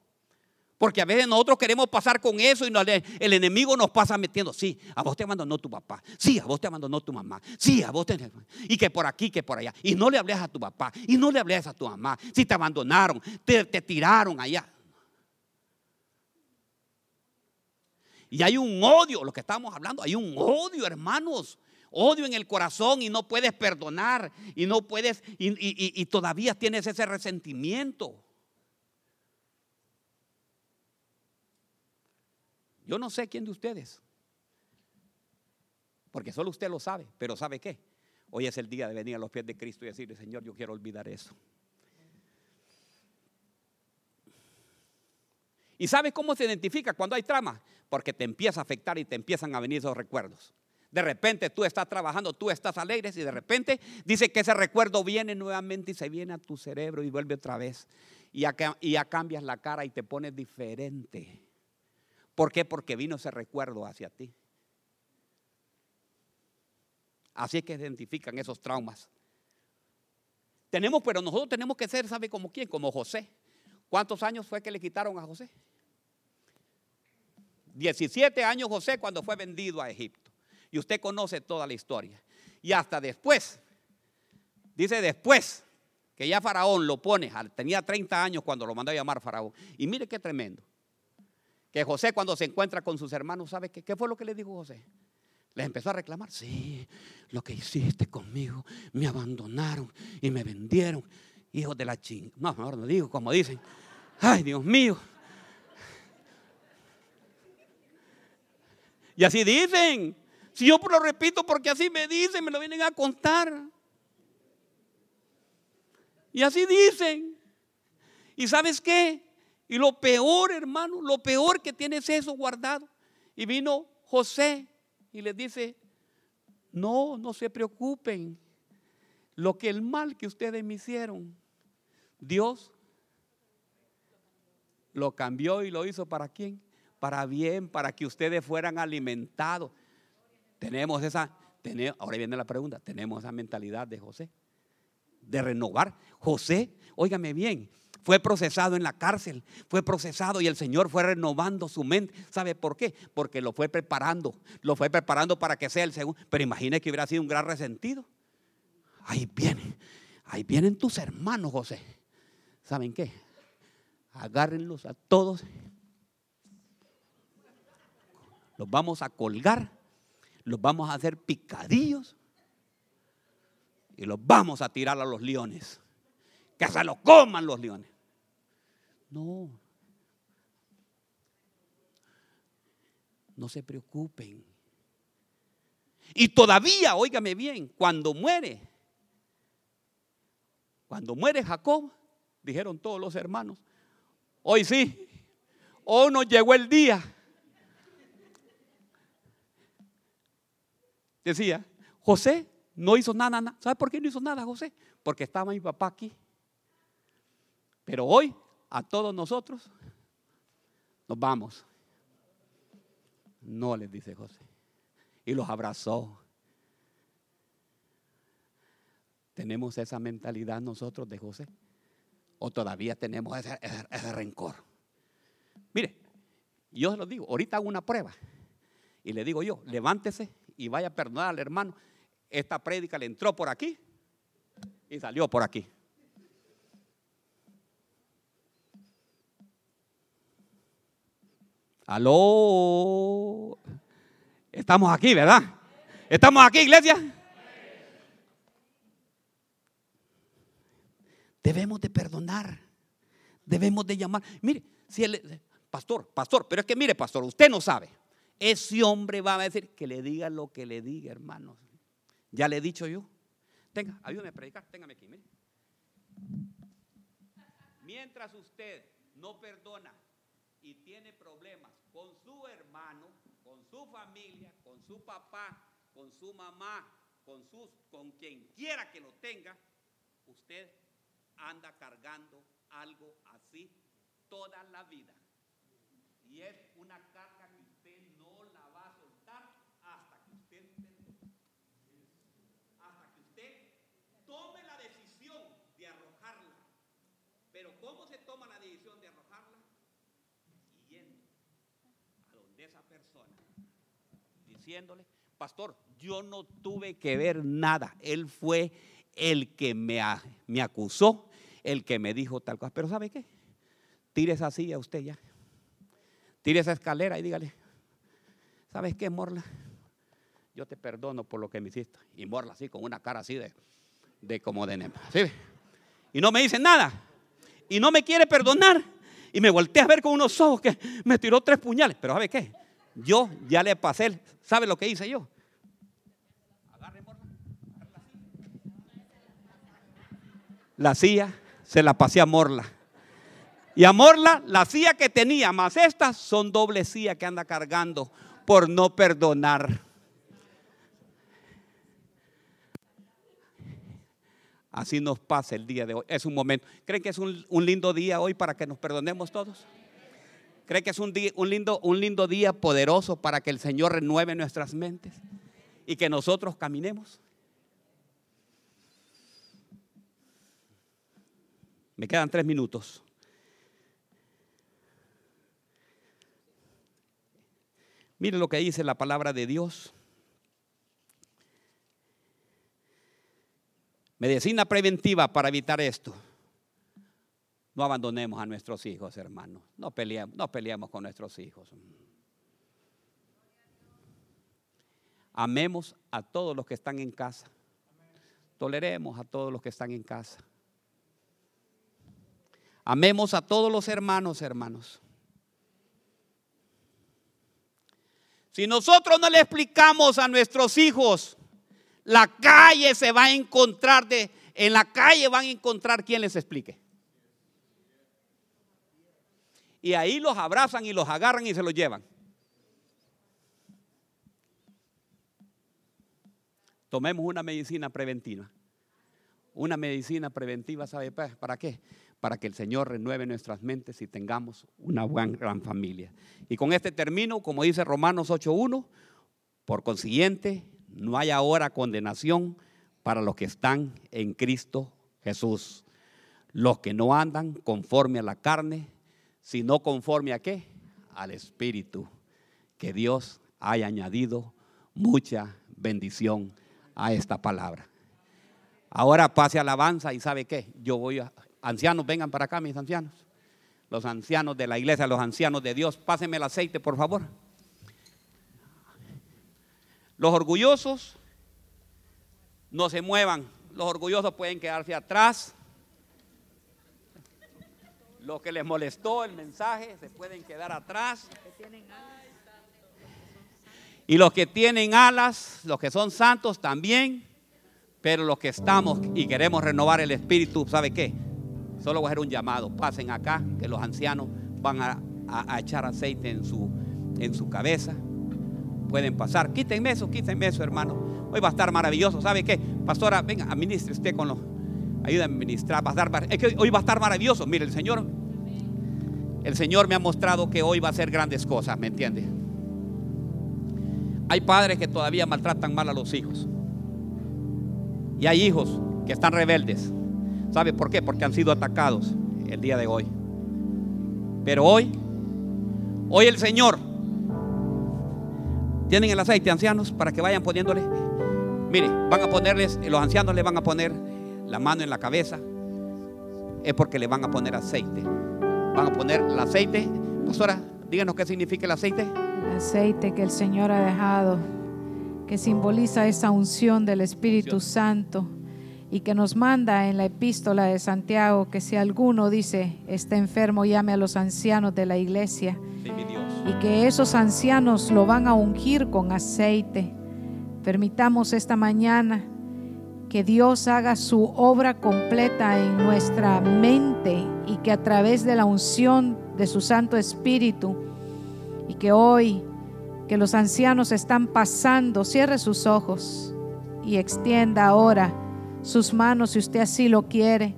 Porque a veces nosotros queremos pasar con eso y el enemigo nos pasa metiendo. Sí, a vos te abandonó tu papá. Sí, a vos te abandonó tu mamá. Sí, a vos te. Y que por aquí, que por allá. Y no le hables a tu papá. Y no le hables a tu mamá. Si te abandonaron, te, te tiraron allá. Y hay un odio, lo que estamos hablando, hay un odio, hermanos. Odio en el corazón y no puedes perdonar. Y no puedes, y todavía tienes ese resentimiento. Yo no sé quién de ustedes, porque solo usted lo sabe, pero ¿sabe qué? Hoy es el día de venir a los pies de Cristo y decirle, Señor, yo quiero olvidar eso. ¿Y sabe cómo se identifica cuando hay trama? Porque te empieza a afectar y te empiezan a venir esos recuerdos. De repente tú estás trabajando, tú estás alegre y de repente dice que ese recuerdo viene nuevamente y se viene a tu cerebro y vuelve otra vez. Y y ya cambias la cara y te pones diferente. ¿Por qué? Porque vino ese recuerdo hacia ti. Así es que identifican esos traumas. Tenemos, pero nosotros tenemos que ser, ¿sabe como quién? Como José. ¿Cuántos años fue que le quitaron a José? 17 años José cuando fue vendido a Egipto. Y usted conoce toda la historia. Y hasta después, dice después, que ya Faraón lo pone, tenía 30 años cuando lo mandó a llamar Faraón. Y mire qué tremendo que José cuando se encuentra con sus hermanos, ¿sabe qué, qué fue lo que le dijo José? Les empezó a reclamar, sí, lo que hiciste conmigo, me abandonaron y me vendieron. Hijos de la ching. No, mejor no digo como dicen. Ay, Dios mío. Y así dicen. Si yo lo repito porque así me dicen, me lo vienen a contar. Y así dicen. ¿Y sabes qué? Y lo peor, hermano, lo peor que tienes eso guardado. Y vino José y le dice, no, no se preocupen. Lo que el mal que ustedes me hicieron, Dios lo cambió y lo hizo para quién? Para bien, para que ustedes fueran alimentados. Tenemos esa, ahora viene la pregunta, tenemos esa mentalidad de José, de renovar. José, óigame bien, fue procesado en la cárcel, fue procesado y el Señor fue renovando su mente. ¿Sabe por qué? Porque lo fue preparando, lo fue preparando para que sea el segundo. Pero imagine que hubiera sido un gran resentido. Ahí viene, ahí vienen tus hermanos, José. ¿Saben qué? Agárrenlos a todos. Los vamos a colgar, los vamos a hacer picadillos y los vamos a tirar a los leones que se lo coman los leones. No. No se preocupen. Y todavía, óigame bien, cuando muere, cuando muere Jacob, dijeron todos los hermanos, hoy sí, hoy nos llegó el día. Decía, José no hizo nada, nada. ¿Sabe por qué no hizo nada José? Porque estaba mi papá aquí. Pero hoy a todos nosotros nos vamos. No les dice José. Y los abrazó. ¿Tenemos esa mentalidad nosotros de José? ¿O todavía tenemos ese, rencor? Mire, yo se lo digo, ahorita hago una prueba. Y le digo yo, levántese y vaya a perdonar al hermano. Esta prédica le entró por aquí y salió por aquí. Aló. Estamos aquí, ¿verdad? Estamos aquí, iglesia. Debemos de perdonar. Debemos de llamar. Mire, si el pastor, pastor, pero es que mire, pastor, usted no sabe. Ese hombre va a decir que le diga lo que le diga, hermanos. Ya le he dicho yo. Tenga, ayúdame a predicar, téngame aquí, mire. Mientras usted no perdona y tiene problemas con su hermano, con su familia, con su papá, con su mamá, con, sus, con quien quiera que lo tenga, usted anda cargando algo así toda la vida. Y es una carga que usted no la va a soltar hasta que usted hasta que usted tome la decisión de arrojarla. Pero ¿cómo se toma la decisión de arrojarla? de esa persona, pastor, yo no tuve que ver nada, él fue el que me, acusó, el que me dijo tal cosa, pero ¿sabe qué? Tire esa silla usted ya, tire esa escalera y dígale, ¿sabes qué, Morla? Yo te perdono por lo que me hiciste. Y Morla así, con una cara así de, de como de ¿sí? Y no me dice nada. Y no me quiere perdonar y me volteé a ver con unos ojos que me tiró tres puñales. Pero ¿sabe qué? Yo ya le pasé, ¿sabe lo que hice yo? La silla se la pasé a Morla. Y a Morla, la silla que tenía, más estas, son doble silla que anda cargando por no perdonar. Así nos pasa el día de hoy. Es un momento. ¿Creen que es un, lindo día hoy para que nos perdonemos todos? ¿Creen que es un, un, lindo, un lindo día poderoso para que el Señor renueve nuestras mentes y que nosotros caminemos? Me quedan tres minutos. Mire lo que dice la palabra de Dios. Medicina preventiva para evitar esto. No abandonemos a nuestros hijos, hermanos. No peleemos, no con nuestros hijos. Amemos a todos los que están en casa. Toleremos a todos los que están en casa. Amemos a todos los hermanos, hermanos. Si nosotros no le explicamos a nuestros hijos, la calle se va a encontrar de, en la calle van a encontrar quien les explique. Y ahí los abrazan y los agarran y se los llevan. Tomemos una medicina preventiva. Una medicina preventiva, ¿sabe para qué? Para que el Señor renueve nuestras mentes y tengamos una gran familia. Y con este término, como dice Romanos 8.1, por consiguiente, no hay ahora condenación para los que están en Cristo Jesús. Los que no andan conforme a la carne, sino conforme a qué? Al Espíritu. Que Dios haya añadido mucha bendición a esta palabra. Ahora pase alabanza y sabe qué, yo voy a... Ancianos, vengan para acá, mis ancianos. Los ancianos de la iglesia, los ancianos de Dios, pásenme el aceite, por favor. Los orgullosos no se muevan. Los orgullosos pueden quedarse atrás. Lo que les molestó el mensaje se pueden quedar atrás. Y los que tienen alas, los que son santos también, pero los que estamos y queremos renovar el espíritu, ¿sabe qué? Solo voy a hacer un llamado. Pasen acá, que los ancianos van a, echar aceite en su, en su cabeza. Pueden pasar. Quítenme eso, quítenme eso, hermano. Hoy va a estar maravilloso. ¿Sabe qué? Pastora, venga, administre usted con los. Ayuda a administrar. Va a estar, es que hoy va a estar maravilloso. Mire, el Señor. El Señor me ha mostrado que hoy va a hacer grandes cosas, ¿me entiende? Hay padres que todavía maltratan mal a los hijos. Y hay hijos que están rebeldes. ¿Sabe por qué? Porque han sido atacados el día de hoy. Pero hoy, hoy el Señor, tienen el aceite, ancianos, para que vayan poniéndole. Mire, van a ponerles, los ancianos le van a poner la mano en la cabeza. Es porque le van a poner aceite. Van a poner el aceite. Pastora, díganos qué significa el aceite aceite que el Señor ha dejado, que simboliza esa unción del Espíritu Santo y que nos manda en la epístola de Santiago que si alguno dice está enfermo, llame a los ancianos de la iglesia y que esos ancianos lo van a ungir con aceite. Permitamos esta mañana que Dios haga su obra completa en nuestra mente y que a través de la unción de su Santo Espíritu y que hoy que los ancianos están pasando, cierre sus ojos y extienda ahora sus manos si usted así lo quiere.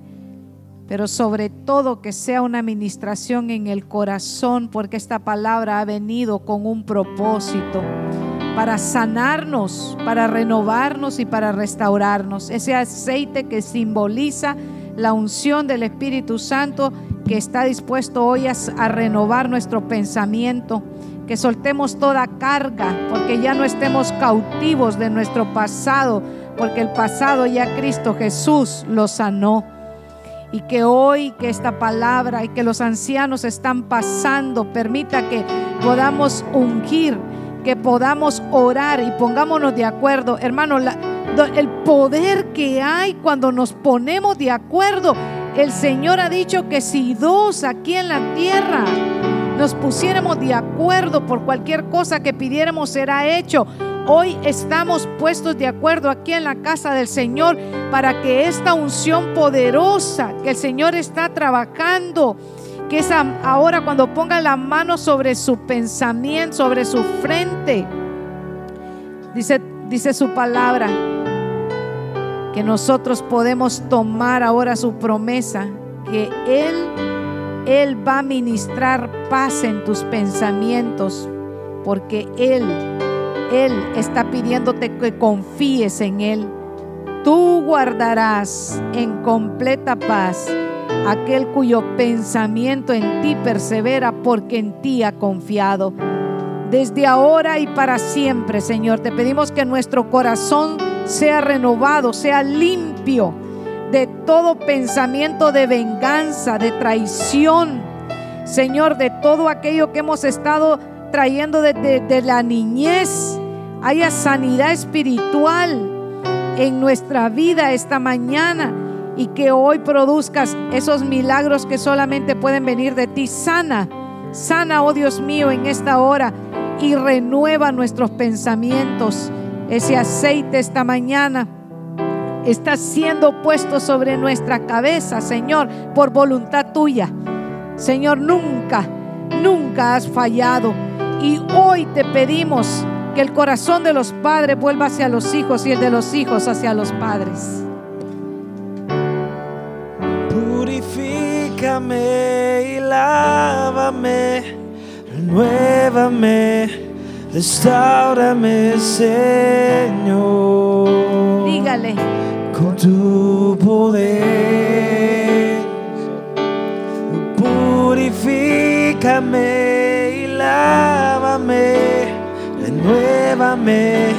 Pero sobre todo que sea una administración en el corazón, porque esta palabra ha venido con un propósito para sanarnos, para renovarnos y para restaurarnos. Ese aceite que simboliza la unción del Espíritu Santo que está dispuesto hoy a, renovar nuestro pensamiento que soltemos toda carga, porque ya no estemos cautivos de nuestro pasado, porque el pasado ya Cristo Jesús lo sanó. Y que hoy que esta palabra y que los ancianos están pasando, permita que podamos ungir, que podamos orar y pongámonos de acuerdo. Hermano, el poder que hay cuando nos ponemos de acuerdo. El Señor ha dicho que si dos aquí en la tierra nos pusiéramos de acuerdo por cualquier cosa que pidiéramos será hecho. Hoy estamos puestos de acuerdo aquí en la casa del Señor para que esta unción poderosa que el Señor está trabajando, que es ahora cuando ponga la mano sobre su pensamiento, sobre su frente, dice, dice su palabra, que nosotros podemos tomar ahora su promesa, que Él él va a ministrar paz en tus pensamientos, porque Él, Él está pidiéndote que confíes en Él. Tú guardarás en completa paz aquel cuyo pensamiento en ti persevera porque en ti ha confiado. Desde ahora y para siempre, Señor, te pedimos que nuestro corazón sea renovado, sea limpio de todo pensamiento de venganza, de traición. Señor, de todo aquello que hemos estado trayendo desde la niñez, haya sanidad espiritual en nuestra vida esta mañana y que hoy produzcas esos milagros que solamente pueden venir de ti. Sana, sana, oh Dios mío, en esta hora y renueva nuestros pensamientos. Ese aceite esta mañana está siendo puesto sobre nuestra cabeza, Señor, por voluntad tuya. Señor, nunca, nunca has fallado. Y hoy te pedimos que el corazón de los padres vuelva hacia los hijos y el de los hijos hacia los padres. Purifícame y lávame, renuévame, restaurame, Señor. Dígale, con tu poder. Purifícame y lávame, renuévame,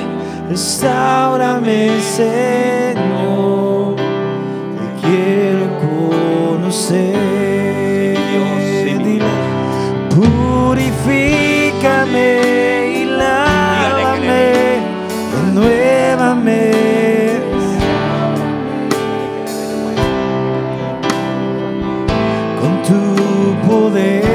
restaurame, Señor. Dios, sí, Dile, Purifícame y lávame, renuévame. con tu poder.